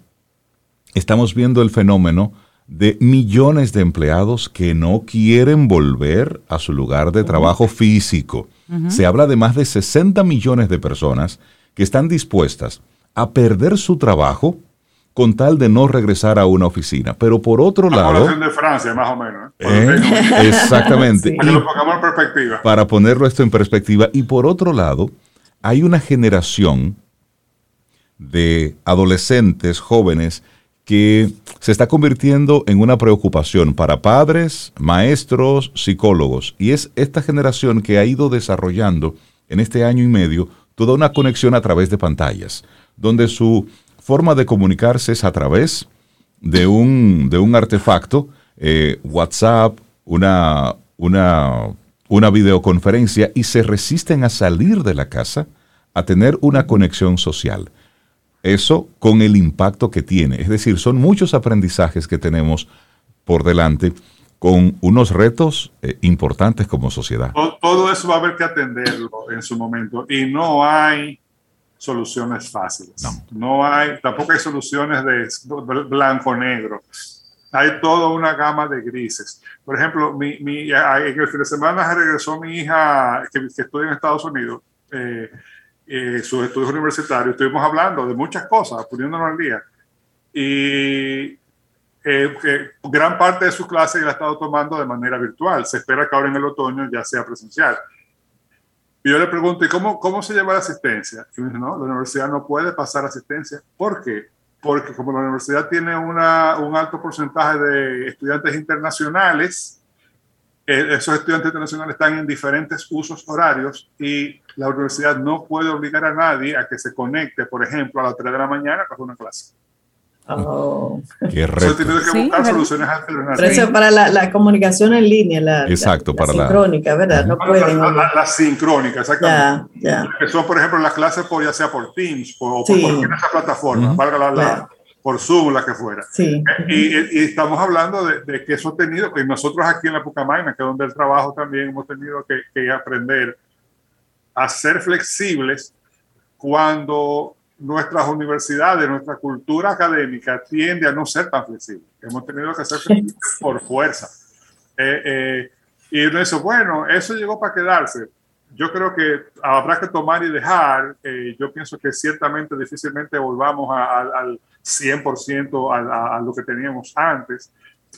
estamos viendo el fenómeno de millones de empleados que no quieren volver a su lugar de trabajo físico. Se habla de más de 60 millones de personas que están dispuestas a perder su trabajo con tal de no regresar a una oficina. Pero por otro lado... de Francia, más o menos. ¿eh? ¿Eh? Exactamente. Para ponerlo esto en perspectiva. Y por otro lado, hay una generación de adolescentes, jóvenes, que se está convirtiendo en una preocupación para padres, maestros, psicólogos. Y es esta generación que ha ido desarrollando en este año y medio toda una conexión a través de pantallas, donde su forma de comunicarse es a través de un, de un artefacto, eh, WhatsApp, una, una, una videoconferencia, y se resisten a salir de la casa a tener una conexión social. Eso con el impacto que tiene. Es decir, son muchos aprendizajes que tenemos por delante con unos retos eh, importantes como sociedad. Todo, eso va a haber que atenderlo en su momento y no hay soluciones fáciles. No, hay, tampoco hay soluciones de blanco-negro. Hay toda una gama de grises. Por ejemplo, mi, mi, en el fin de semana regresó mi hija que, que estudia en Estados Unidos. Eh, eh, sus estudios universitarios, estuvimos hablando de muchas cosas, poniéndonos al día. Y eh, gran parte de su clase la ha estado tomando de manera virtual. Se espera que ahora en el otoño ya sea presencial. Y yo le pregunto, ¿y cómo, cómo se lleva la asistencia? Y me dice, no, la universidad no puede pasar asistencia. ¿Por qué? Porque como la universidad tiene una, un alto porcentaje de estudiantes internacionales, eh, esos estudiantes internacionales están en diferentes usos horarios y la universidad no puede obligar a nadie a que se conecte, por ejemplo, a las 3 de la mañana para una clase. Oh. Qué reto. tiene que buscar soluciones alternativas. Pero eso para la, la, comunicación en línea, la, Exacto, para la sincrónica, ¿verdad? No pueden. La, sincrónica, exactamente. Ya, ya. Que son, por ejemplo, las clases por, ya sea por Teams o por cualquier otra plataforma, valga la, por Zoom, la que fuera. Sí. Y, y, estamos hablando de, de, que eso ha tenido, y nosotros aquí en la Pucamaina, que es donde el trabajo también hemos tenido que, que aprender a ser flexibles cuando nuestras universidades, nuestra cultura académica tiende a no ser tan flexible. Hemos tenido que ser flexibles por fuerza. Eh, eh, y uno dice, bueno, eso llegó para quedarse. Yo creo que habrá que tomar y dejar. Eh, yo pienso que ciertamente difícilmente volvamos al 100% a, a, lo que teníamos antes.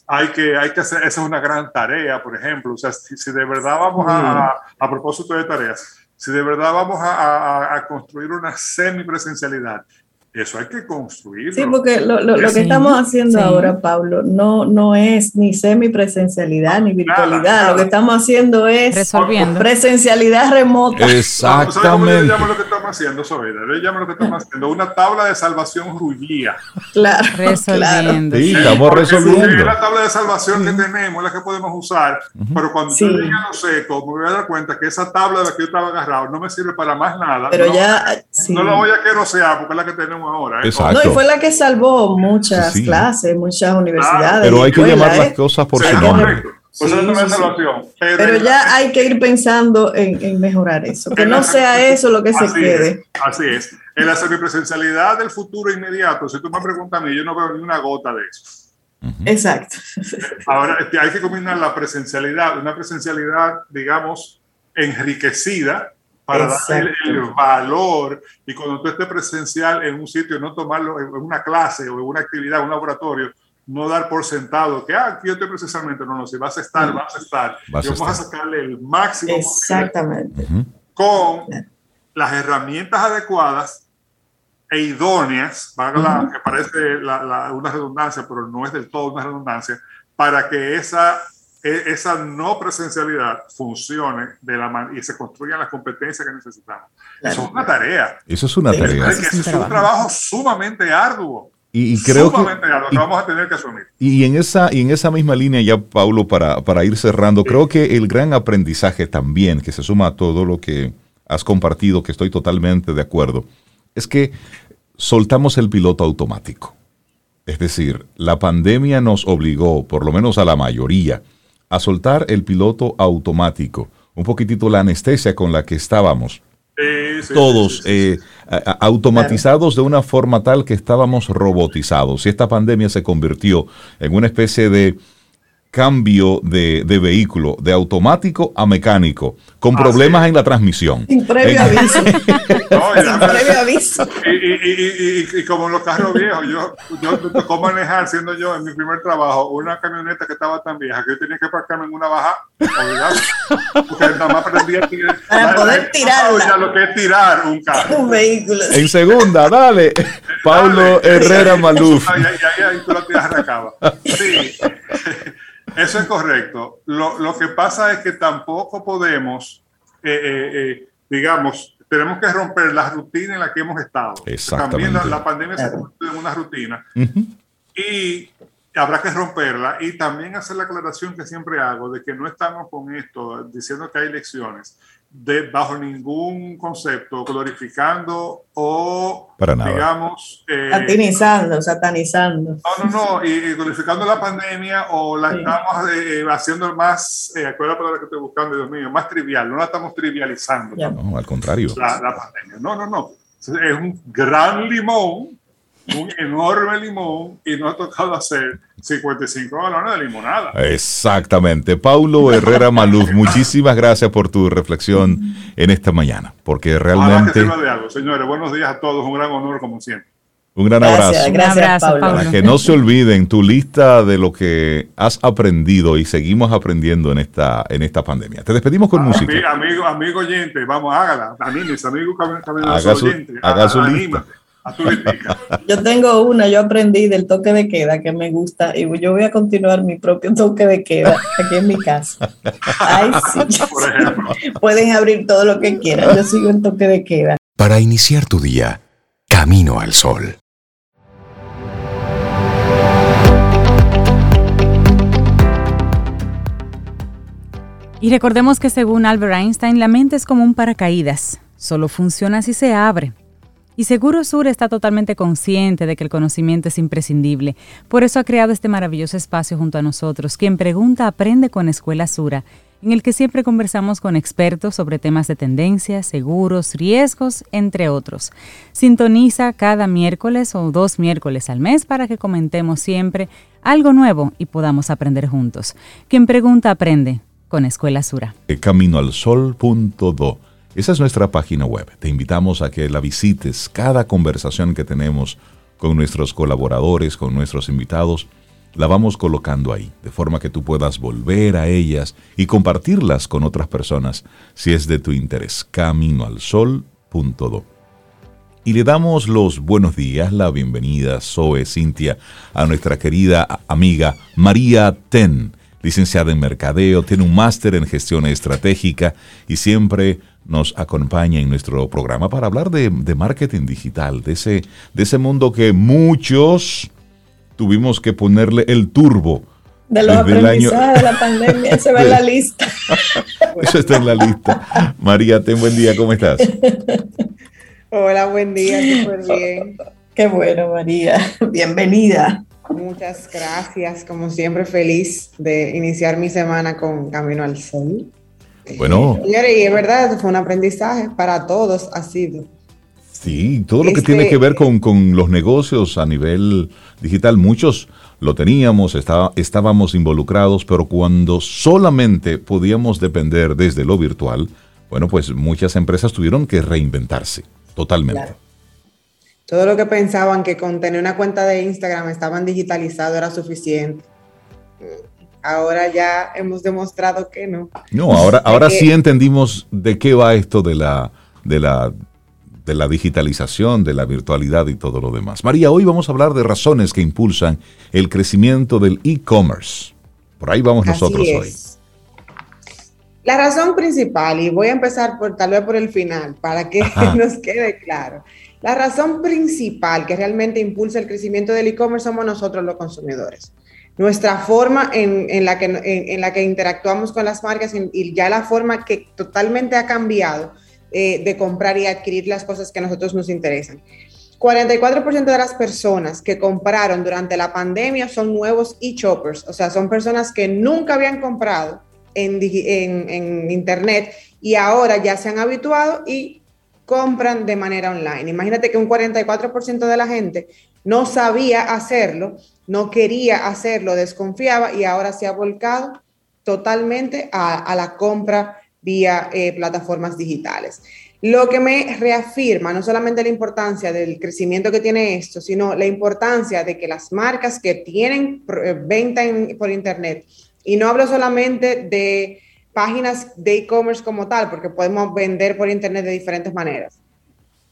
Hay que, hay que hacer, esa es una gran tarea, por ejemplo. O sea, si, si de verdad vamos a, a propósito de tareas, si de verdad vamos a, construir una semipresencialidad, eso hay que construirlo. Sí, porque lo, que estamos haciendo ahora, Pablo, no, no es ni semipresencialidad ni virtualidad. Lo que estamos haciendo es Resolviendo. presencialidad remota. Exactamente. ¿Sabes lo que estamos haciendo, Sobeida? Le llamo lo que estamos haciendo una tabla de salvación rullía. Claro. Resolviendo. Sí, estamos resolviendo. Es la tabla de salvación que tenemos, la que podemos usar, pero cuando yo llegue a lo seco, me voy a dar cuenta que esa tabla de la que yo estaba agarrado no me sirve para más nada. Pero ya. No la voy a querosear porque es la que tenemos ahora. ¿eh? Exacto. No, y fue la que salvó muchas clases, muchas universidades. pero hay que llamar las ¿eh? cosas por su nombre. Pues salvación. Pero, ya hay que ir pensando en, mejorar eso, que no sea eso lo que se quede. así es. En la semipresencialidad del futuro inmediato, si tú me preguntas a mí, yo no veo ni una gota de eso. Exacto. Ahora, este, hay que combinar la presencialidad, una presencialidad, digamos, enriquecida para darle el valor y cuando tú estés presencial en un sitio, no tomarlo en una clase o en una actividad, un laboratorio, no dar por sentado que, ah, aquí yo estoy precisamente, no, no, si vas a estar, vas a estar. y vamos a sacarle el máximo. Exactamente. Con las herramientas adecuadas e idóneas, para que parece una redundancia, pero no es del todo una redundancia, para que esa, esa no presencialidad funcione de la y se construyan las competencias que necesitamos. Eso es una tarea. Eso es una tarea. Eso es un trabajo sumamente arduo. Y, creo que, y, vamos a tener que asumir. Y en esa, y en esa misma línea ya, Paulo, para, para ir cerrando, creo que el gran aprendizaje también, que se suma a todo lo que has compartido, que estoy totalmente de acuerdo, es que soltamos el piloto automático. Es decir, la pandemia nos obligó, por lo menos a la mayoría, a soltar el piloto automático, un poquitito la anestesia con la que estábamos. Todos eh, automatizados de una forma tal que estábamos robotizados. Y esta pandemia se convirtió en una especie de cambio de, vehículo, de automático a mecánico, con problemas en la transmisión. Sin previo aviso. Sin previo aviso. Y, como en los carros viejos, yo, yo me tocó manejar, siendo yo en mi primer trabajo, una camioneta que estaba tan vieja que yo tenía que parcarme en una baja, porque nada más aprendí a tirar. Para poder tirar. lo que es tirar un carro. Un vehículo. En segunda, dale. Paulo Herrera Maluf. Ahí, ahí, ahí, tú lo tienes arrancaba. Sí. Eso es correcto. Lo, lo, que pasa es que tampoco podemos, eh, eh, eh, digamos, tenemos que romper la rutina en la que hemos estado. También la, pandemia se convirtió en una rutina. Y habrá que romperla y también hacer la aclaración que siempre hago de que no estamos con esto diciendo que hay elecciones de, bajo ningún concepto, glorificando o, digamos... Eh, satanizando, satanizando. No, no, no, y, glorificando la pandemia o la estamos eh, haciendo más, eh, ¿cuál es la palabra que estoy buscando, Dios mío? Más trivial, no la estamos trivializando. No, al contrario. La, la pandemia, no, no, no. Es un gran limón un enorme limón y no ha tocado hacer 55 galones de limonada. Exactamente. Paulo Herrera Maluz, muchísimas gracias por tu reflexión en esta mañana, porque realmente... algo. Señores, buenos días a todos, un gran honor como siempre. Un gran abrazo. Gracias, Paulo. Para que no se olviden tu lista de lo que has aprendido y seguimos aprendiendo en esta, en esta pandemia. Te despedimos con música. Amigo, amigo oyente, vamos, hágala. Anímese, amigo, haga su, haga su lista. Yo tengo una, yo aprendí del toque de queda que me gusta y yo voy a continuar mi propio toque de queda aquí en mi casa. Ay, sí. Pueden abrir todo lo que quieran, yo sigo en toque de queda. Para iniciar tu día, camino al sol. Y recordemos que según Albert Einstein, la mente es como un paracaídas, solo funciona si se abre. Y Seguro Sur está totalmente consciente de que el conocimiento es imprescindible. Por eso ha creado este maravilloso espacio junto a nosotros. Quien pregunta aprende con Escuela Sura, en el que siempre conversamos con expertos sobre temas de tendencias, seguros, riesgos, entre otros. Sintoniza cada miércoles o dos miércoles al mes para que comentemos siempre algo nuevo y podamos aprender juntos. Quien pregunta aprende con Escuela Sura. Camino al Sol.do esa es nuestra página web. Te invitamos a que la visites. Cada conversación que tenemos con nuestros colaboradores, con nuestros invitados, la vamos colocando ahí, de forma que tú puedas volver a ellas y compartirlas con otras personas si es de tu interés. Caminoalsol.do. Y le damos los buenos días, la bienvenida, Zoe Cintia, a nuestra querida amiga María Ten, licenciada en Mercadeo, tiene un máster en gestión estratégica y siempre nos acompaña en nuestro programa para hablar de, marketing digital, de ese, de ese mundo que muchos tuvimos que ponerle el turbo. De los aprendizajes de la pandemia, se ve en la lista. Eso está en la lista. María, ten buen día, ¿cómo estás? Hola, buen día, súper bien. Qué bueno, María. Bienvenida. Muchas gracias, como siempre feliz de iniciar mi semana con Camino al Sol. Bueno. Señores, y es verdad, fue un aprendizaje para todos, ha sido. Sí, todo lo que tiene que ver con, los negocios a nivel digital, muchos lo teníamos, estábamos involucrados, pero cuando solamente podíamos depender desde lo virtual, bueno, pues muchas empresas tuvieron que reinventarse totalmente. Todo lo que pensaban que con tener una cuenta de Instagram estaban digitalizados era suficiente ahora ya hemos demostrado que no. No, ahora, ahora sí entendimos de qué va esto de la, de la, de la digitalización, de la virtualidad y todo lo demás. María, hoy vamos a hablar de razones que impulsan el crecimiento del e-commerce. Por ahí vamos nosotros hoy. La razón principal, y voy a empezar por tal vez por el final, para que nos quede claro. La razón principal que realmente impulsa el crecimiento del e-commerce somos nosotros los consumidores. Nuestra forma en, la, que, en, la que interactuamos con las marcas y ya la forma que totalmente ha cambiado eh, de comprar y adquirir las cosas que a nosotros nos interesan. 44% de las personas que compraron durante la pandemia son nuevos e-shoppers, o sea, son personas que nunca habían comprado en, en, en, Internet y ahora ya se han habituado y compran de manera online. Imagínate que un 44% de la gente no sabía hacerlo, no quería hacerlo, desconfiaba y ahora se ha volcado totalmente a, la compra vía eh, plataformas digitales. Lo que me reafirma no solamente la importancia del crecimiento que tiene esto, sino la importancia de que las marcas que tienen eh, venta por Internet, y no hablo solamente de páginas de e-commerce como tal, porque podemos vender por internet de diferentes maneras.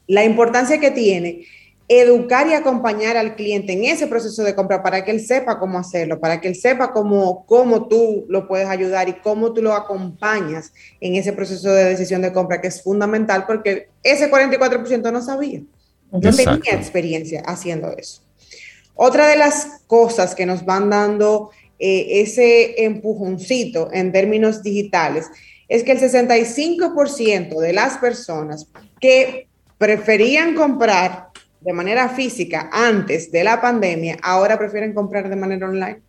La importancia que tiene educar y acompañar al cliente en ese proceso de compra para que él sepa cómo hacerlo, para que él sepa cómo, cómo tú lo puedes ayudar y cómo tú lo acompañas en ese proceso de decisión de compra, que es fundamental porque ese 44% no sabía, no tenía experiencia haciendo eso. Otra de las cosas que nos van dando eh, ese empujoncito en términos digitales es que el 65% de las personas que preferían comprar de manera física antes de la pandemia, ahora prefieren comprar de manera online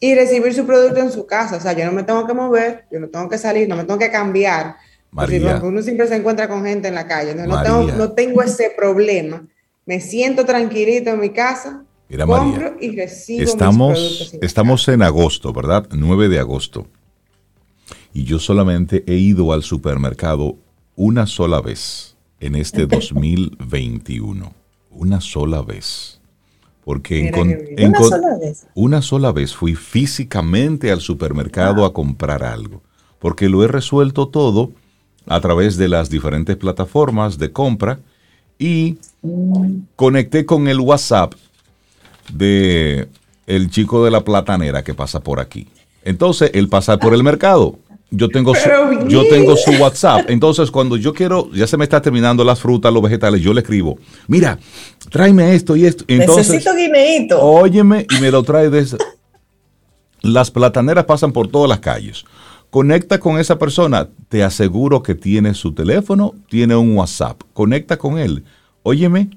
y recibir su producto en su casa. O sea, yo no me tengo que mover, yo no tengo que salir, no me tengo que cambiar. María, uno siempre se encuentra con gente en la calle. no, tengo, no tengo ese problema. Me siento tranquilito en mi casa Mira, María, estamos, estamos en agosto, ¿verdad? 9 de agosto. Y yo solamente he ido al supermercado una sola vez en este 2021. Una sola vez. Porque ¿Una, sola vez? una sola vez fui físicamente al supermercado a comprar algo. Porque lo he resuelto todo a través de las diferentes plataformas de compra y mm. conecté con el WhatsApp de el chico de la platanera que pasa por aquí. Entonces, él pasa por el mercado. Yo tengo, su, yo tengo su WhatsApp. Entonces, cuando yo quiero, ya se me está terminando las frutas, los vegetales, yo le escribo, mira, tráeme esto y esto. Entonces, Necesito guineíto. Óyeme, y me lo trae de Las plataneras pasan por todas las calles. Conecta con esa persona. Te aseguro que tiene su teléfono, tiene un WhatsApp. Conecta con él. Óyeme,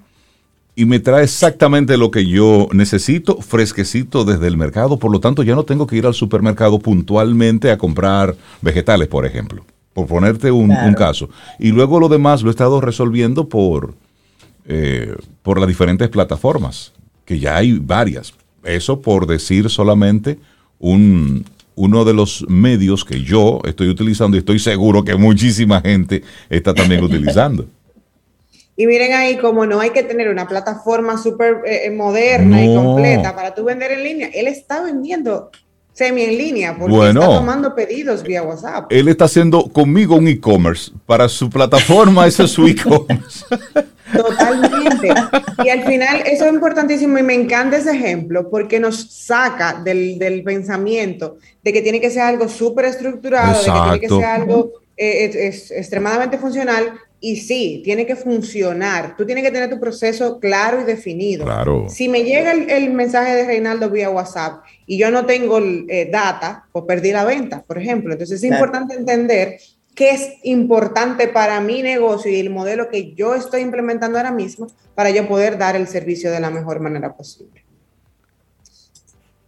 y me trae exactamente lo que yo necesito, fresquecito desde el mercado. Por lo tanto, ya no tengo que ir al supermercado puntualmente a comprar vegetales, por ejemplo, por ponerte un, caso. Y luego lo demás lo he estado resolviendo por, eh, por las diferentes plataformas, que ya hay varias. Eso por decir solamente un, uno de los medios que yo estoy utilizando y estoy seguro que muchísima gente está también utilizando. Y miren ahí como no hay que tener una plataforma súper eh, eh, moderna y completa para tú vender en línea. Él está vendiendo semi en línea porque está tomando pedidos vía WhatsApp. Él está haciendo conmigo un e-commerce para su plataforma, ese es su e-commerce. Totalmente. Y al final eso es importantísimo y me encanta ese ejemplo porque nos saca del, del pensamiento de que tiene que ser algo súper estructurado, de que tiene que ser algo eh, es, extremadamente funcional y sí, tiene que funcionar. Tú tienes que tener tu proceso claro y definido. Claro. Si me llega el, mensaje de Reinaldo vía WhatsApp y yo no tengo eh, data, pues perdí la venta, por ejemplo. Entonces es importante entender qué es importante para mi negocio y el modelo que yo estoy implementando ahora mismo para yo poder dar el servicio de la mejor manera posible.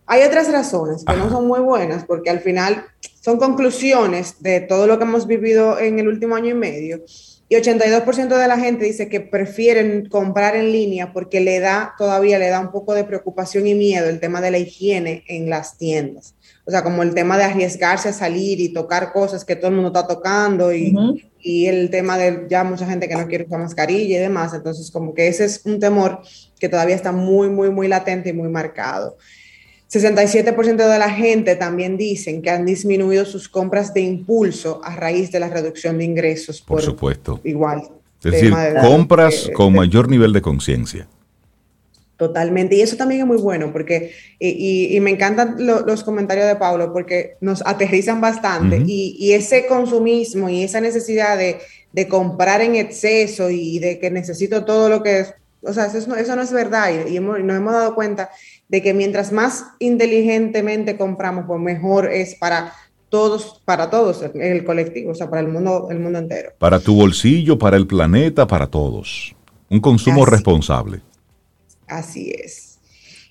Hay otras razones que no son muy buenas porque al final son conclusiones de todo lo que hemos vivido en el último año y medio y 82% de la gente dice que prefieren comprar en línea porque le da, todavía le da un poco de preocupación y miedo el tema de la higiene en las tiendas. O sea, como el tema de arriesgarse a salir y tocar cosas que todo el mundo está tocando y, y el tema de ya mucha gente que no quiere usar mascarilla y demás. Entonces, como que ese es un temor que todavía está muy, muy, muy latente y muy marcado. 67% de la gente también dicen que han disminuido sus compras de impulso a raíz de la reducción de ingresos. Por, supuesto. Igual. Es decir, compras con mayor nivel de conciencia. Totalmente. Y eso también es muy bueno porque, y, me encantan los comentarios de Pablo porque nos aterrizan bastante y, ese consumismo y esa necesidad de, comprar en exceso y de que necesito todo lo que es, o sea, eso, eso no es verdad y, nos hemos dado cuenta de que mientras más inteligentemente compramos, pues mejor es para todos, para todos, el colectivo, o sea, para el mundo, el mundo entero. Para tu bolsillo, para el planeta, para todos. Un consumo responsable. Así es.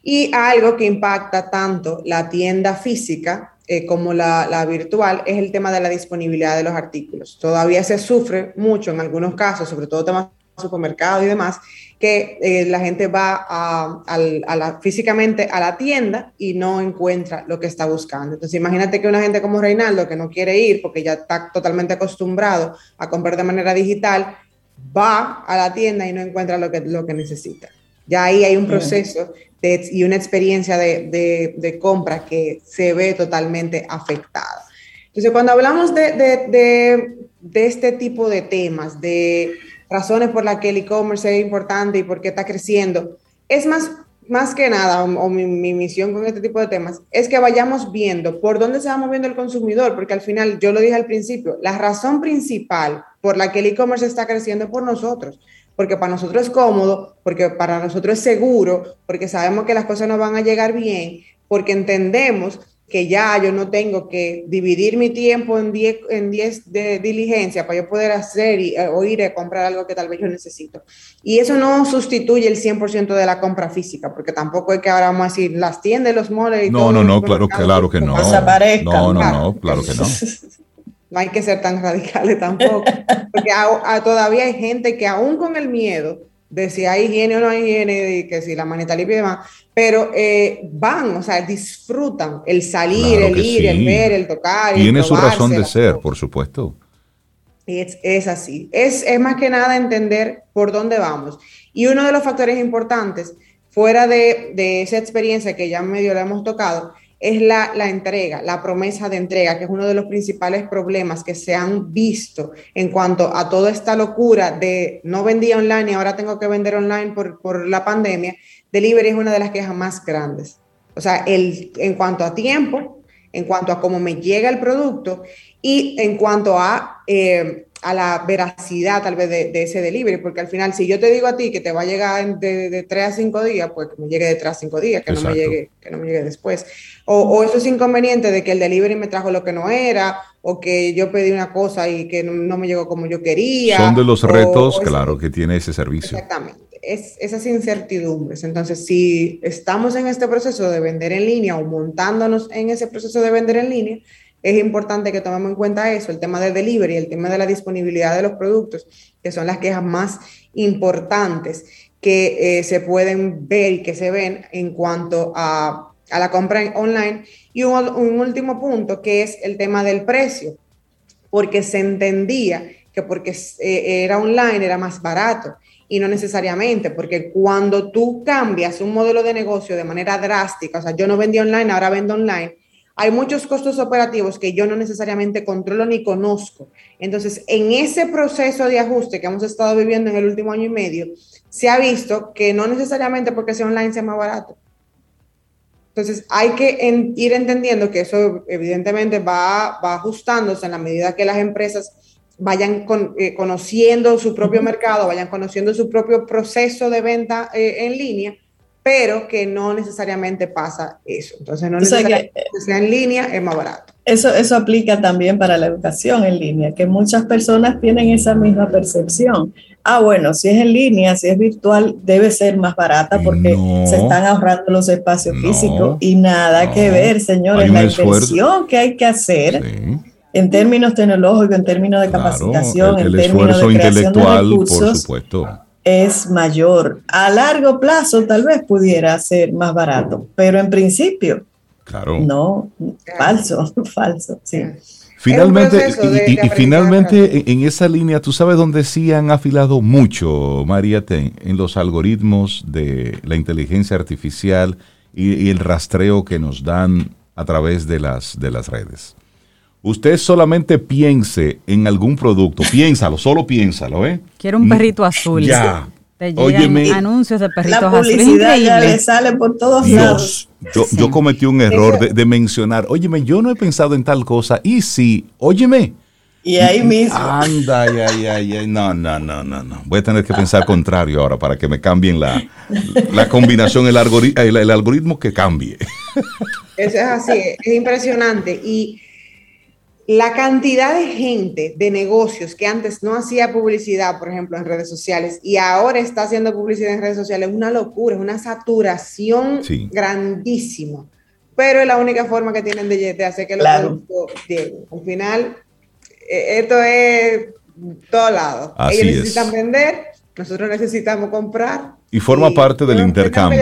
Y algo que impacta tanto la tienda física eh, como la, virtual es el tema de la disponibilidad de los artículos. Todavía se sufre mucho en algunos casos, sobre todo temas supermercado y demás, que eh, la gente va a, físicamente a la tienda y no encuentra lo que está buscando. Entonces, imagínate que una gente como Reinaldo, que no quiere ir porque ya está totalmente acostumbrado a comprar de manera digital, va a la tienda y no encuentra lo que, lo que necesita. Ya ahí hay un proceso y una experiencia de, compra que se ve totalmente afectada. Entonces, cuando hablamos de, este tipo de temas, de razones por las que el e-commerce es importante y por qué está creciendo, es más, más que nada, o, mi, mi, misión con este tipo de temas, es que vayamos viendo por dónde se va moviendo el consumidor, porque al final, yo lo dije al principio, la razón principal por la que el e-commerce está creciendo es por nosotros porque para nosotros es cómodo, porque para nosotros es seguro, porque sabemos que las cosas nos van a llegar bien, porque entendemos que ya yo no tengo que dividir mi tiempo en 10 en diez de diligencia para yo poder hacer y, o ir a comprar algo que tal vez yo necesito. Y eso no sustituye el 100% de la compra física, porque tampoco es que ahora vamos a decir las tiendas, los moles y no, todo. No, no, no, claro, claro que no. No, no, no, claro que no. no hay que ser tan radicales tampoco, porque todavía hay gente que aún con el miedo de si hay higiene o no hay higiene, que si la manita limpia y demás, pero eh, van, o sea, disfrutan el salir, el ir, el ver, el tocar. Tiene su razón de ser, por supuesto. Es, es así. Es, es, más que nada entender por dónde vamos. Y uno de los factores importantes, fuera de, de esa experiencia que ya medio le hemos tocado, es la, entrega, la promesa de entrega, que es uno de los principales problemas que se han visto en cuanto a toda esta locura de no vendía online y ahora tengo que vender online por, la pandemia. Delivery es una de las quejas más grandes. O sea, el, en cuanto a tiempo, en cuanto a cómo me llega el producto y en cuanto a eh, a la veracidad tal vez de, ese delivery, porque al final si yo te digo a ti que te va a llegar de, de 3 a 5 días, pues que me llegue de 3 a 5 días, que no, me llegue, que no me llegue después. O, o eso es inconveniente de que el delivery me trajo lo que no era, o que yo pedí una cosa y que no, me llegó como yo quería. Son de los retos, claro, que tiene ese servicio. Exactamente, es, esas incertidumbres. Entonces, si estamos en este proceso de vender en línea o montándonos en ese proceso de vender en línea, es importante que tomemos en cuenta eso, el tema del delivery, el tema de la disponibilidad de los productos, que son las quejas más importantes que eh, se pueden ver y que se ven en cuanto a, la compra online. Y un, último punto, que es el tema del precio, porque se entendía que porque eh, era online era más barato y no necesariamente, porque cuando tú cambias un modelo de negocio de manera drástica, o sea, yo no vendí online, ahora vendo online, hay muchos costos operativos que yo no necesariamente controlo ni conozco. Entonces, en ese proceso de ajuste que hemos estado viviendo en el último año y medio, se ha visto que no necesariamente porque sea online sea más barato. Entonces, hay que ir entendiendo que eso evidentemente va, ajustándose en la medida que las empresas vayan eh, conociendo su propio mercado, vayan conociendo su propio proceso de venta eh, en línea pero que no necesariamente pasa eso. Entonces, no necesariamente que, sea en línea es más barato. Eso, eso aplica también para la educación en línea, que muchas personas tienen esa misma percepción. Ah, bueno, si es en línea, si es virtual, debe ser más barata porque se están ahorrando los espacios físicos y nada que ver, señores, la inversión que hay que hacer. En términos tecnológicos, en términos de capacitación, en términos de creación de recursos, por supuesto es mayor. A largo plazo tal vez pudiera ser más barato, pero en principio, claro. no, falso, falso, sí. Finalmente, y, finalmente en esa línea, tú sabes dónde sí han afilado mucho, María, en los algoritmos de la inteligencia artificial y, el rastreo que nos dan a través de las, de las redes. Usted solamente piense en algún producto, piénsalo, solo piénsalo, ¿eh? Quiero un perrito azul. Ya. Te llegan anuncios de perritos la publicidad ya le sale por todos lados. Yo, yo cometí un error de, de, mencionar, óyeme, yo no he pensado en tal cosa, y sí, óyeme, y ahí mismo. Anda, ay, ay, ay, No, no, no, no, no. Voy a tener que pensar contrario ahora para que me cambien la, la combinación, el, el, algoritmo que cambie. Eso es así, es impresionante. Y la cantidad de gente, de negocios que antes no hacía publicidad, por ejemplo, en redes sociales, y ahora está haciendo publicidad en redes sociales, es una locura, es una saturación grandísima. Pero es la única forma que tienen de, hacer que los productos lleguen. Al final, eh, esto es todo lado. Ellos necesitan vender, nosotros necesitamos comprar. Y forma parte del intercambio.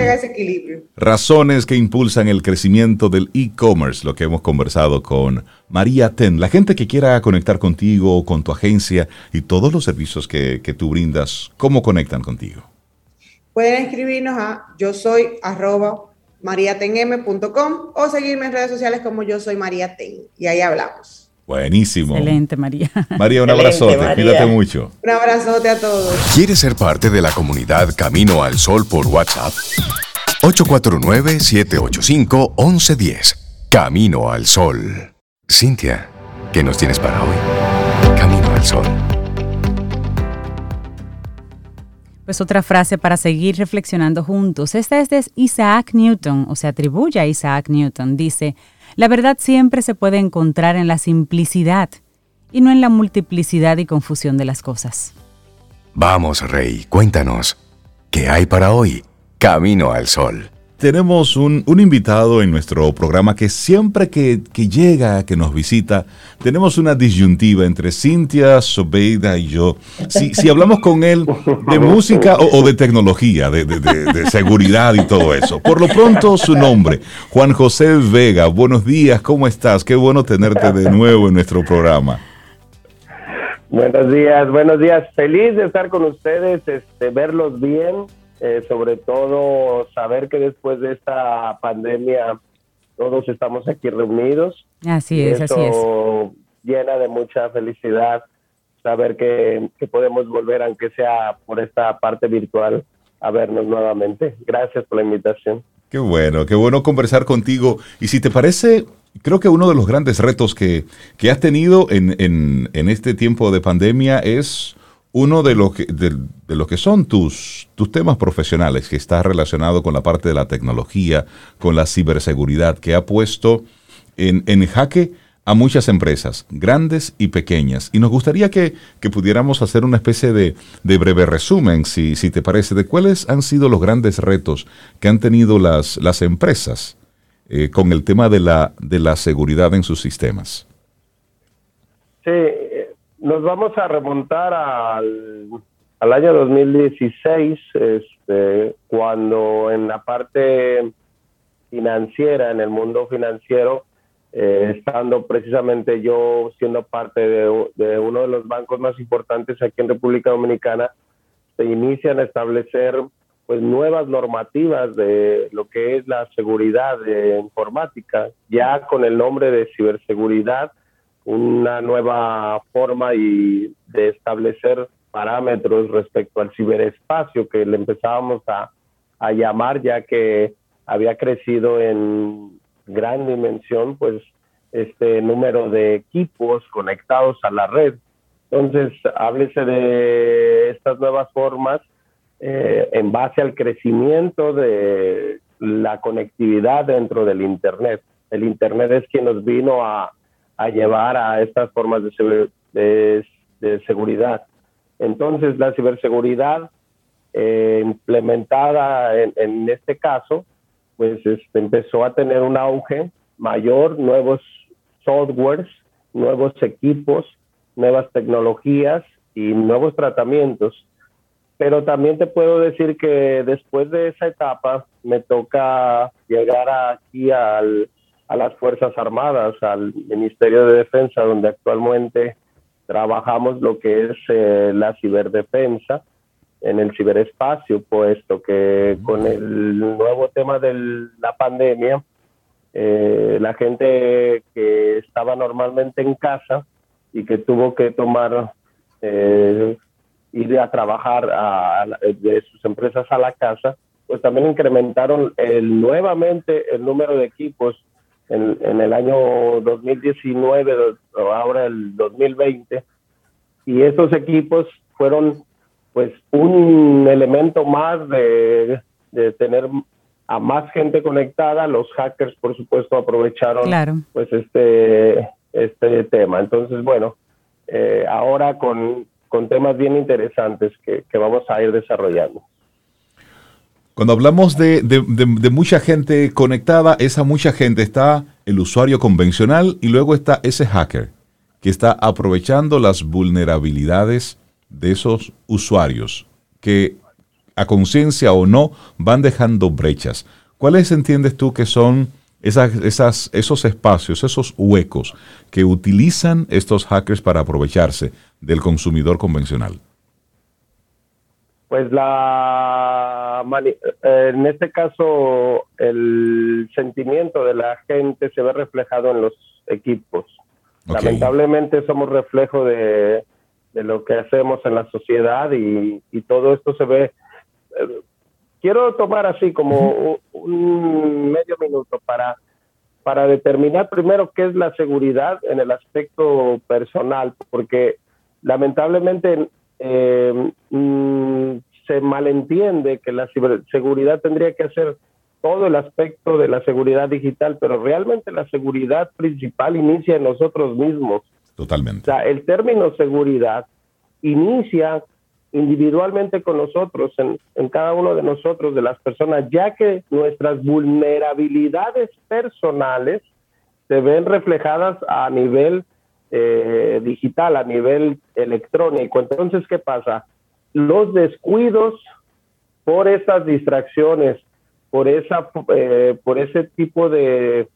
Razones que impulsan el crecimiento del e-commerce, lo que hemos conversado con María Ten. La gente que quiera conectar contigo, con tu agencia y todos los servicios que, que tú brindas, ¿cómo conectan contigo? Pueden escribirnos a yo soy arroba mariatenm.com o seguirme en redes sociales como yo soy María Ten y ahí hablamos. Buenísimo. Excelente, María. María, un abrazote. Cuídate mucho. Un abrazote a todos. ¿Quieres ser parte de la comunidad Camino al Sol por WhatsApp? 849-785-1110. Camino al Sol. Cintia, ¿qué nos tienes para hoy? Camino al Sol. Pues otra frase para seguir reflexionando juntos. Esta es de Isaac Newton, o se atribuye a Isaac Newton. Dice, la verdad siempre se puede encontrar en la simplicidad y no en la multiplicidad y confusión de las cosas. Vamos, Rey, cuéntanos, ¿qué hay para hoy? Camino al Sol tenemos un, invitado en nuestro programa que siempre que, llega, que nos visita, tenemos una disyuntiva entre Cintia, Sobeida y yo. Si, hablamos con él de música o, de tecnología, de, de, seguridad y todo eso. Por lo pronto, su nombre, Juan José Vega. Buenos días, ¿cómo estás? Qué bueno tenerte de nuevo en nuestro programa. Buenos días, buenos días. Feliz de estar con ustedes, este, verlos bien eh, sobre todo saber que después de esta pandemia todos estamos aquí reunidos. Así es, así es. Llena de mucha felicidad saber que, que podemos volver, aunque sea por esta parte virtual, a vernos nuevamente. Gracias por la invitación. Qué bueno, qué bueno conversar contigo. Y si te parece, creo que uno de los grandes retos que, que has tenido en, en, en, este tiempo de pandemia es uno de los que, de, lo que son tus, tus temas profesionales, que está relacionado con la parte de la tecnología, con la ciberseguridad, que ha puesto en, en jaque a muchas empresas, grandes y pequeñas. Y nos gustaría que, que pudiéramos hacer una especie de, de breve resumen, si, si, te parece, de cuáles han sido los grandes retos que han tenido las, las empresas eh, con el tema de la, de la seguridad en sus sistemas. Sí, nos vamos a remontar al, al año 2016, este, cuando en la parte financiera, en el mundo financiero, eh, estando precisamente yo siendo parte de, de, uno de los bancos más importantes aquí en República Dominicana, se inician a establecer pues nuevas normativas de lo que es la seguridad de informática, ya con el nombre de ciberseguridad, una nueva forma y de establecer parámetros respecto al ciberespacio que le empezábamos a, a llamar ya que había crecido en gran dimensión pues este número de equipos conectados a la red. Entonces, háblese de estas nuevas formas eh, en base al crecimiento de la conectividad dentro del Internet. El Internet es quien nos vino a, a llevar a estas formas de, de, seguridad. Entonces, la ciberseguridad eh, implementada en, este caso, pues este, empezó a tener un auge mayor, nuevos softwares, nuevos equipos, nuevas tecnologías y nuevos tratamientos. Pero también te puedo decir que después de esa etapa me toca llegar aquí al, a las Fuerzas Armadas, al Ministerio de Defensa, donde actualmente trabajamos lo que es eh, la ciberdefensa en el ciberespacio, puesto que con el nuevo tema de la pandemia, eh, la gente que estaba normalmente en casa y que tuvo que tomar, eh, ir a trabajar de sus empresas a la casa, pues también incrementaron el, nuevamente el número de equipos en, en el año 2019, o ahora el 2020, y esos equipos fueron pues un elemento más de, tener a más gente conectada. Los hackers, por supuesto, aprovecharon pues este, este tema. Entonces, bueno, eh, ahora con, temas bien interesantes que, vamos a ir desarrollando. Cuando hablamos de, de, mucha gente conectada, esa mucha gente está el usuario convencional y luego está ese hacker que está aprovechando las vulnerabilidades de esos usuarios que a conciencia o no van dejando brechas. ¿Cuáles entiendes tú que son esas, esas, esos espacios, esos huecos que utilizan estos hackers para aprovecharse del consumidor convencional? Pues la en este caso el sentimiento de la gente se ve reflejado en los equipos. Lamentablemente somos reflejo de, de lo que hacemos en la sociedad y, todo esto se ve. Eh, quiero tomar así como un, medio minuto para, para determinar primero qué es la seguridad en el aspecto personal, porque lamentablemente eh, mm, se malentiende que la seguridad tendría que ser todo el aspecto de la seguridad digital, pero realmente la seguridad principal inicia en nosotros mismos. Totalmente. O sea, el término seguridad inicia individualmente con nosotros, en, cada uno de nosotros, de las personas, ya que nuestras vulnerabilidades personales se ven reflejadas a nivel eh, digital, a nivel electrónico. Entonces, ¿qué pasa? Los descuidos por esas distracciones, por, esa, eh, por ese tipo de,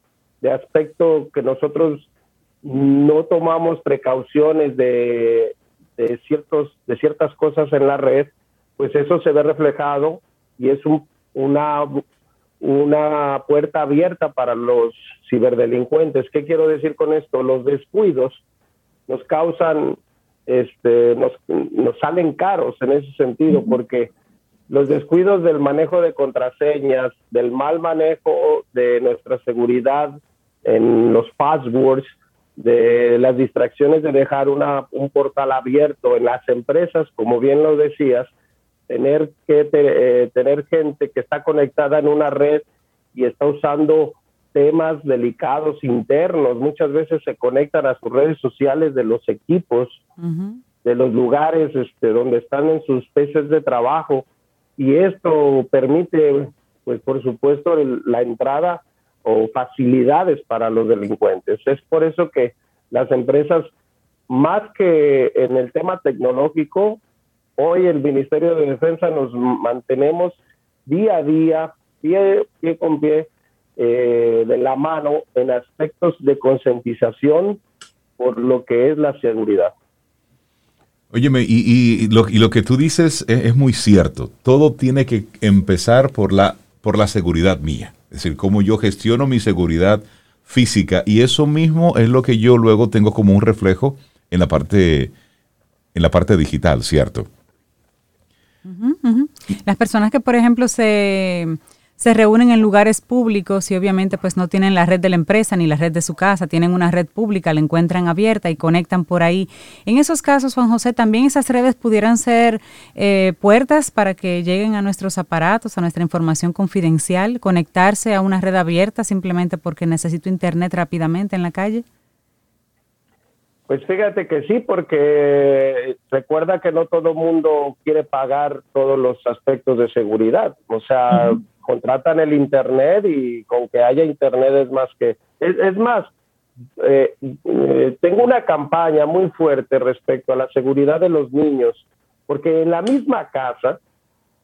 de aspecto que nosotros no tomamos precauciones de, de, ciertos, de ciertas cosas en la red, pues eso se ve reflejado y es un, una, una puerta abierta para los ciberdelincuentes. ¿Qué quiero decir con esto? Los descuidos nos causan, este, nos, nos salen caros en ese sentido, porque los descuidos del manejo de contraseñas, del mal manejo de nuestra seguridad en los passwords, de las distracciones de dejar una, un portal abierto en las empresas, como bien lo decías, tener que eh, tener gente que está conectada en una red y está usando temas delicados internos, muchas veces se conectan a sus redes sociales de los equipos, de los lugares este, donde están en sus peces de trabajo y esto permite, pues por supuesto, la entrada o facilidades para los delincuentes. Es por eso que las empresas, más que en el tema tecnológico, hoy el Ministerio de Defensa nos mantenemos día a día, pie, pie con pie, eh, de la mano en aspectos de concientización por lo que es la seguridad. Óyeme, y, lo, y lo que tú dices es, es, muy cierto. Todo tiene que empezar por la, por la seguridad mía. Es decir, cómo yo gestiono mi seguridad física. Y eso mismo es lo que yo luego tengo como un reflejo en la parte, en la parte digital, ¿cierto? Las personas que, por ejemplo, se se reúnen en lugares públicos y obviamente pues no tienen la red de la empresa ni la red de su casa, tienen una red pública, la encuentran abierta y conectan por ahí. En esos casos, Juan José, también esas redes pudieran ser eh, puertas para que lleguen a nuestros aparatos, a nuestra información confidencial, conectarse a una red abierta simplemente porque necesito internet rápidamente en la calle. Pues fíjate que sí, porque recuerda que no todo mundo quiere pagar todos los aspectos de seguridad. O sea, contratan el Internet y con que haya Internet es más que... Es, más, eh, eh, tengo una campaña muy fuerte respecto a la seguridad de los niños, porque en la misma casa,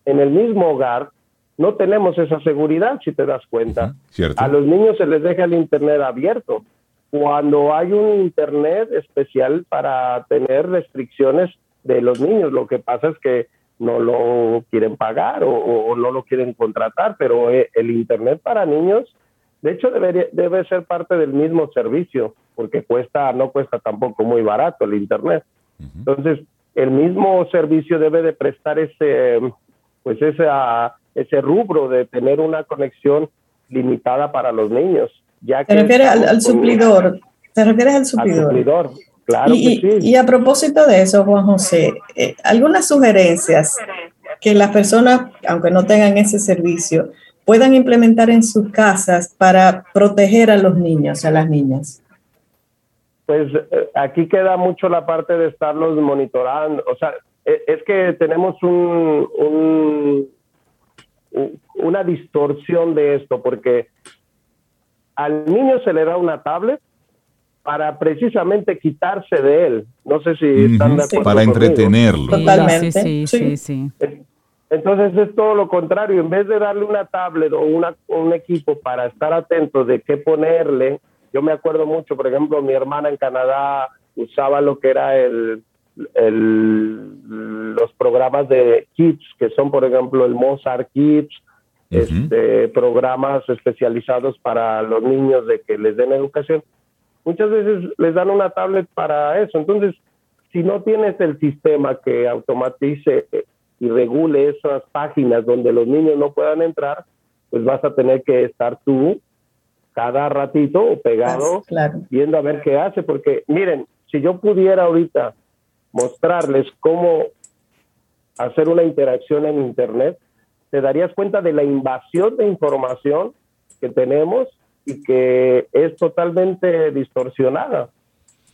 en el mismo hogar, no tenemos esa seguridad, si te das cuenta. A los niños se les deja el Internet abierto cuando hay un Internet especial para tener restricciones de los niños. Lo que pasa es que no lo quieren pagar o, no lo quieren contratar, pero eh, el Internet para niños, de hecho, debería, debe ser parte del mismo servicio, porque cuesta, no cuesta tampoco muy barato el Internet. Entonces, el mismo servicio debe de prestar ese, pues ese, ese rubro de tener una conexión limitada para los niños. Ya ¿Te refieres al, suplidor? ¿Te refieres al suplidor? Claro y, que sí. y a propósito de eso, Juan José, eh, algunas sugerencias que las personas, aunque no tengan ese servicio, puedan implementar en sus casas para proteger a los niños, a las niñas. Pues eh, aquí queda mucho la parte de estarlos monitorando. O sea, e, es que tenemos un, una distorsión de esto, porque al niño se le da una tablet para precisamente quitarse de él. No sé si están de acuerdo. Para entretenerlo. Totalmente. Sí, sí, sí, Entonces es todo lo contrario. En vez de darle una tablet o una, un equipo para estar atento de qué ponerle, yo me acuerdo mucho, por ejemplo, mi hermana en Canadá usaba lo que era el, el los programas de Kids, que son, por ejemplo, el Mozart Kids, este, programas especializados para los niños de que les den educación muchas veces les dan una tablet para eso. Entonces, si no tienes el sistema que automatice y regule esas páginas donde los niños no puedan entrar, pues vas a tener que estar tú cada ratito pegado viendo a ver qué hace, porque miren, si yo pudiera ahorita mostrarles cómo hacer una interacción en Internet, te darías cuenta de la invasión de información que tenemos y que es totalmente distorsionada.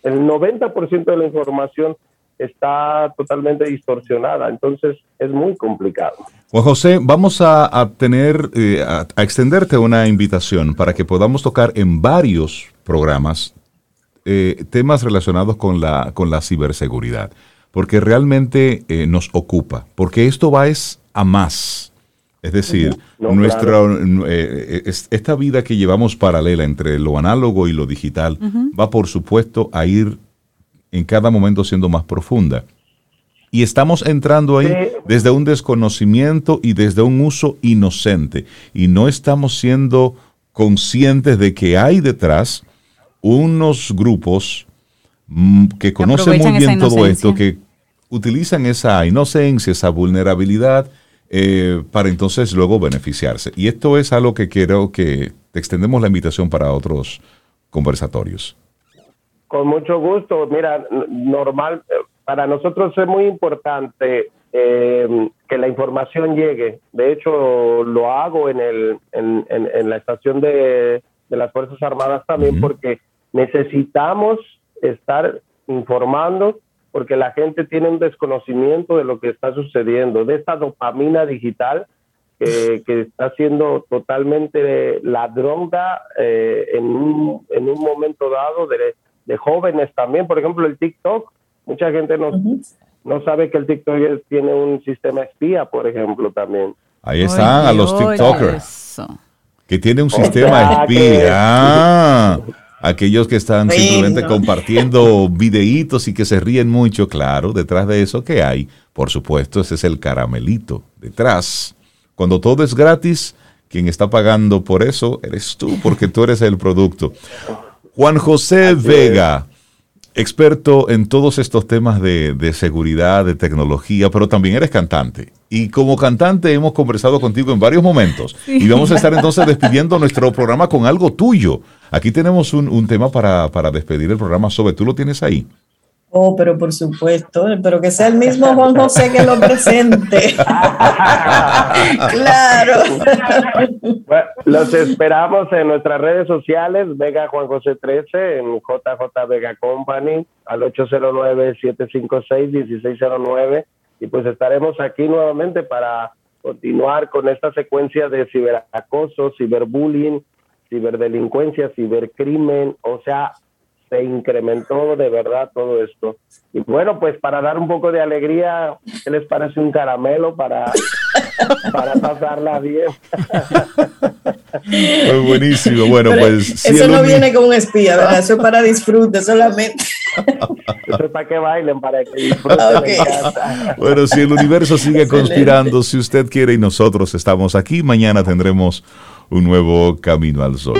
El 90% de la información está totalmente distorsionada, entonces es muy complicado. Juan José, vamos a, tener, eh, a, extenderte una invitación para que podamos tocar en varios programas eh, temas relacionados con la, con la ciberseguridad, porque realmente eh, nos ocupa, porque esto va es a más. Es decir, nuestra, eh, esta vida que llevamos paralela entre lo análogo y lo digital va, por supuesto, a ir en cada momento siendo más profunda. Y estamos entrando ahí desde un desconocimiento y desde un uso inocente. Y no estamos siendo conscientes de que hay detrás unos grupos mm, que conocen muy bien todo esto, que utilizan esa inocencia, esa vulnerabilidad eh, para entonces luego beneficiarse. Y esto es algo que quiero que te extendemos la invitación para otros conversatorios. Con mucho gusto. Mira, normal, para nosotros es muy importante eh, que la información llegue. De hecho, lo hago en, el, en, la estación de, las Fuerzas Armadas también porque necesitamos estar informando porque la gente tiene un desconocimiento de lo que está sucediendo, de esta dopamina digital que, está siendo totalmente la droga eh, en, un, en un momento dado de, de, jóvenes también. Por ejemplo, el TikTok, mucha gente no, no sabe que el TikTok tiene un sistema espía, por ejemplo, también. Ahí están a los TikTokers. Que tiene un sistema espía aquellos que están simplemente compartiendo videitos y que se ríen mucho, claro, detrás de eso que hay, por supuesto, ese es el caramelito detrás. Cuando todo es gratis, quien está pagando por eso eres tú, porque tú eres el producto. Juan José Vega, experto en todos estos temas de, seguridad, de tecnología, pero también eres cantante. Y como cantante hemos conversado contigo en varios momentos. Y vamos a estar entonces despidiendo nuestro programa con algo tuyo. Aquí tenemos un, tema para, para, despedir el programa sobre, ¿tú lo tienes ahí? Oh, pero por supuesto, pero que sea el mismo Juan José que lo presente. claro. los esperamos en nuestras redes sociales, Vega Juan José 13, en JJ Vega Company, al 809-756-1609. Y pues estaremos aquí nuevamente para continuar con esta secuencia de ciberacoso, ciberbullying, ciberdelincuencia, cibercrimen, o sea, se incrementó de verdad todo esto. Y bueno, pues para dar un poco de alegría, ¿qué les parece un caramelo para, para pasarla bien? Pues buenísimo, bueno, pues... Eso no viene con un espía, ¿verdad? Eso es para disfrute solamente. Eso es para que bailen, para que disfruten en casa. Bueno, si el universo sigue conspirando, si usted quiere y nosotros estamos aquí, mañana tendremos un nuevo Camino al Sol.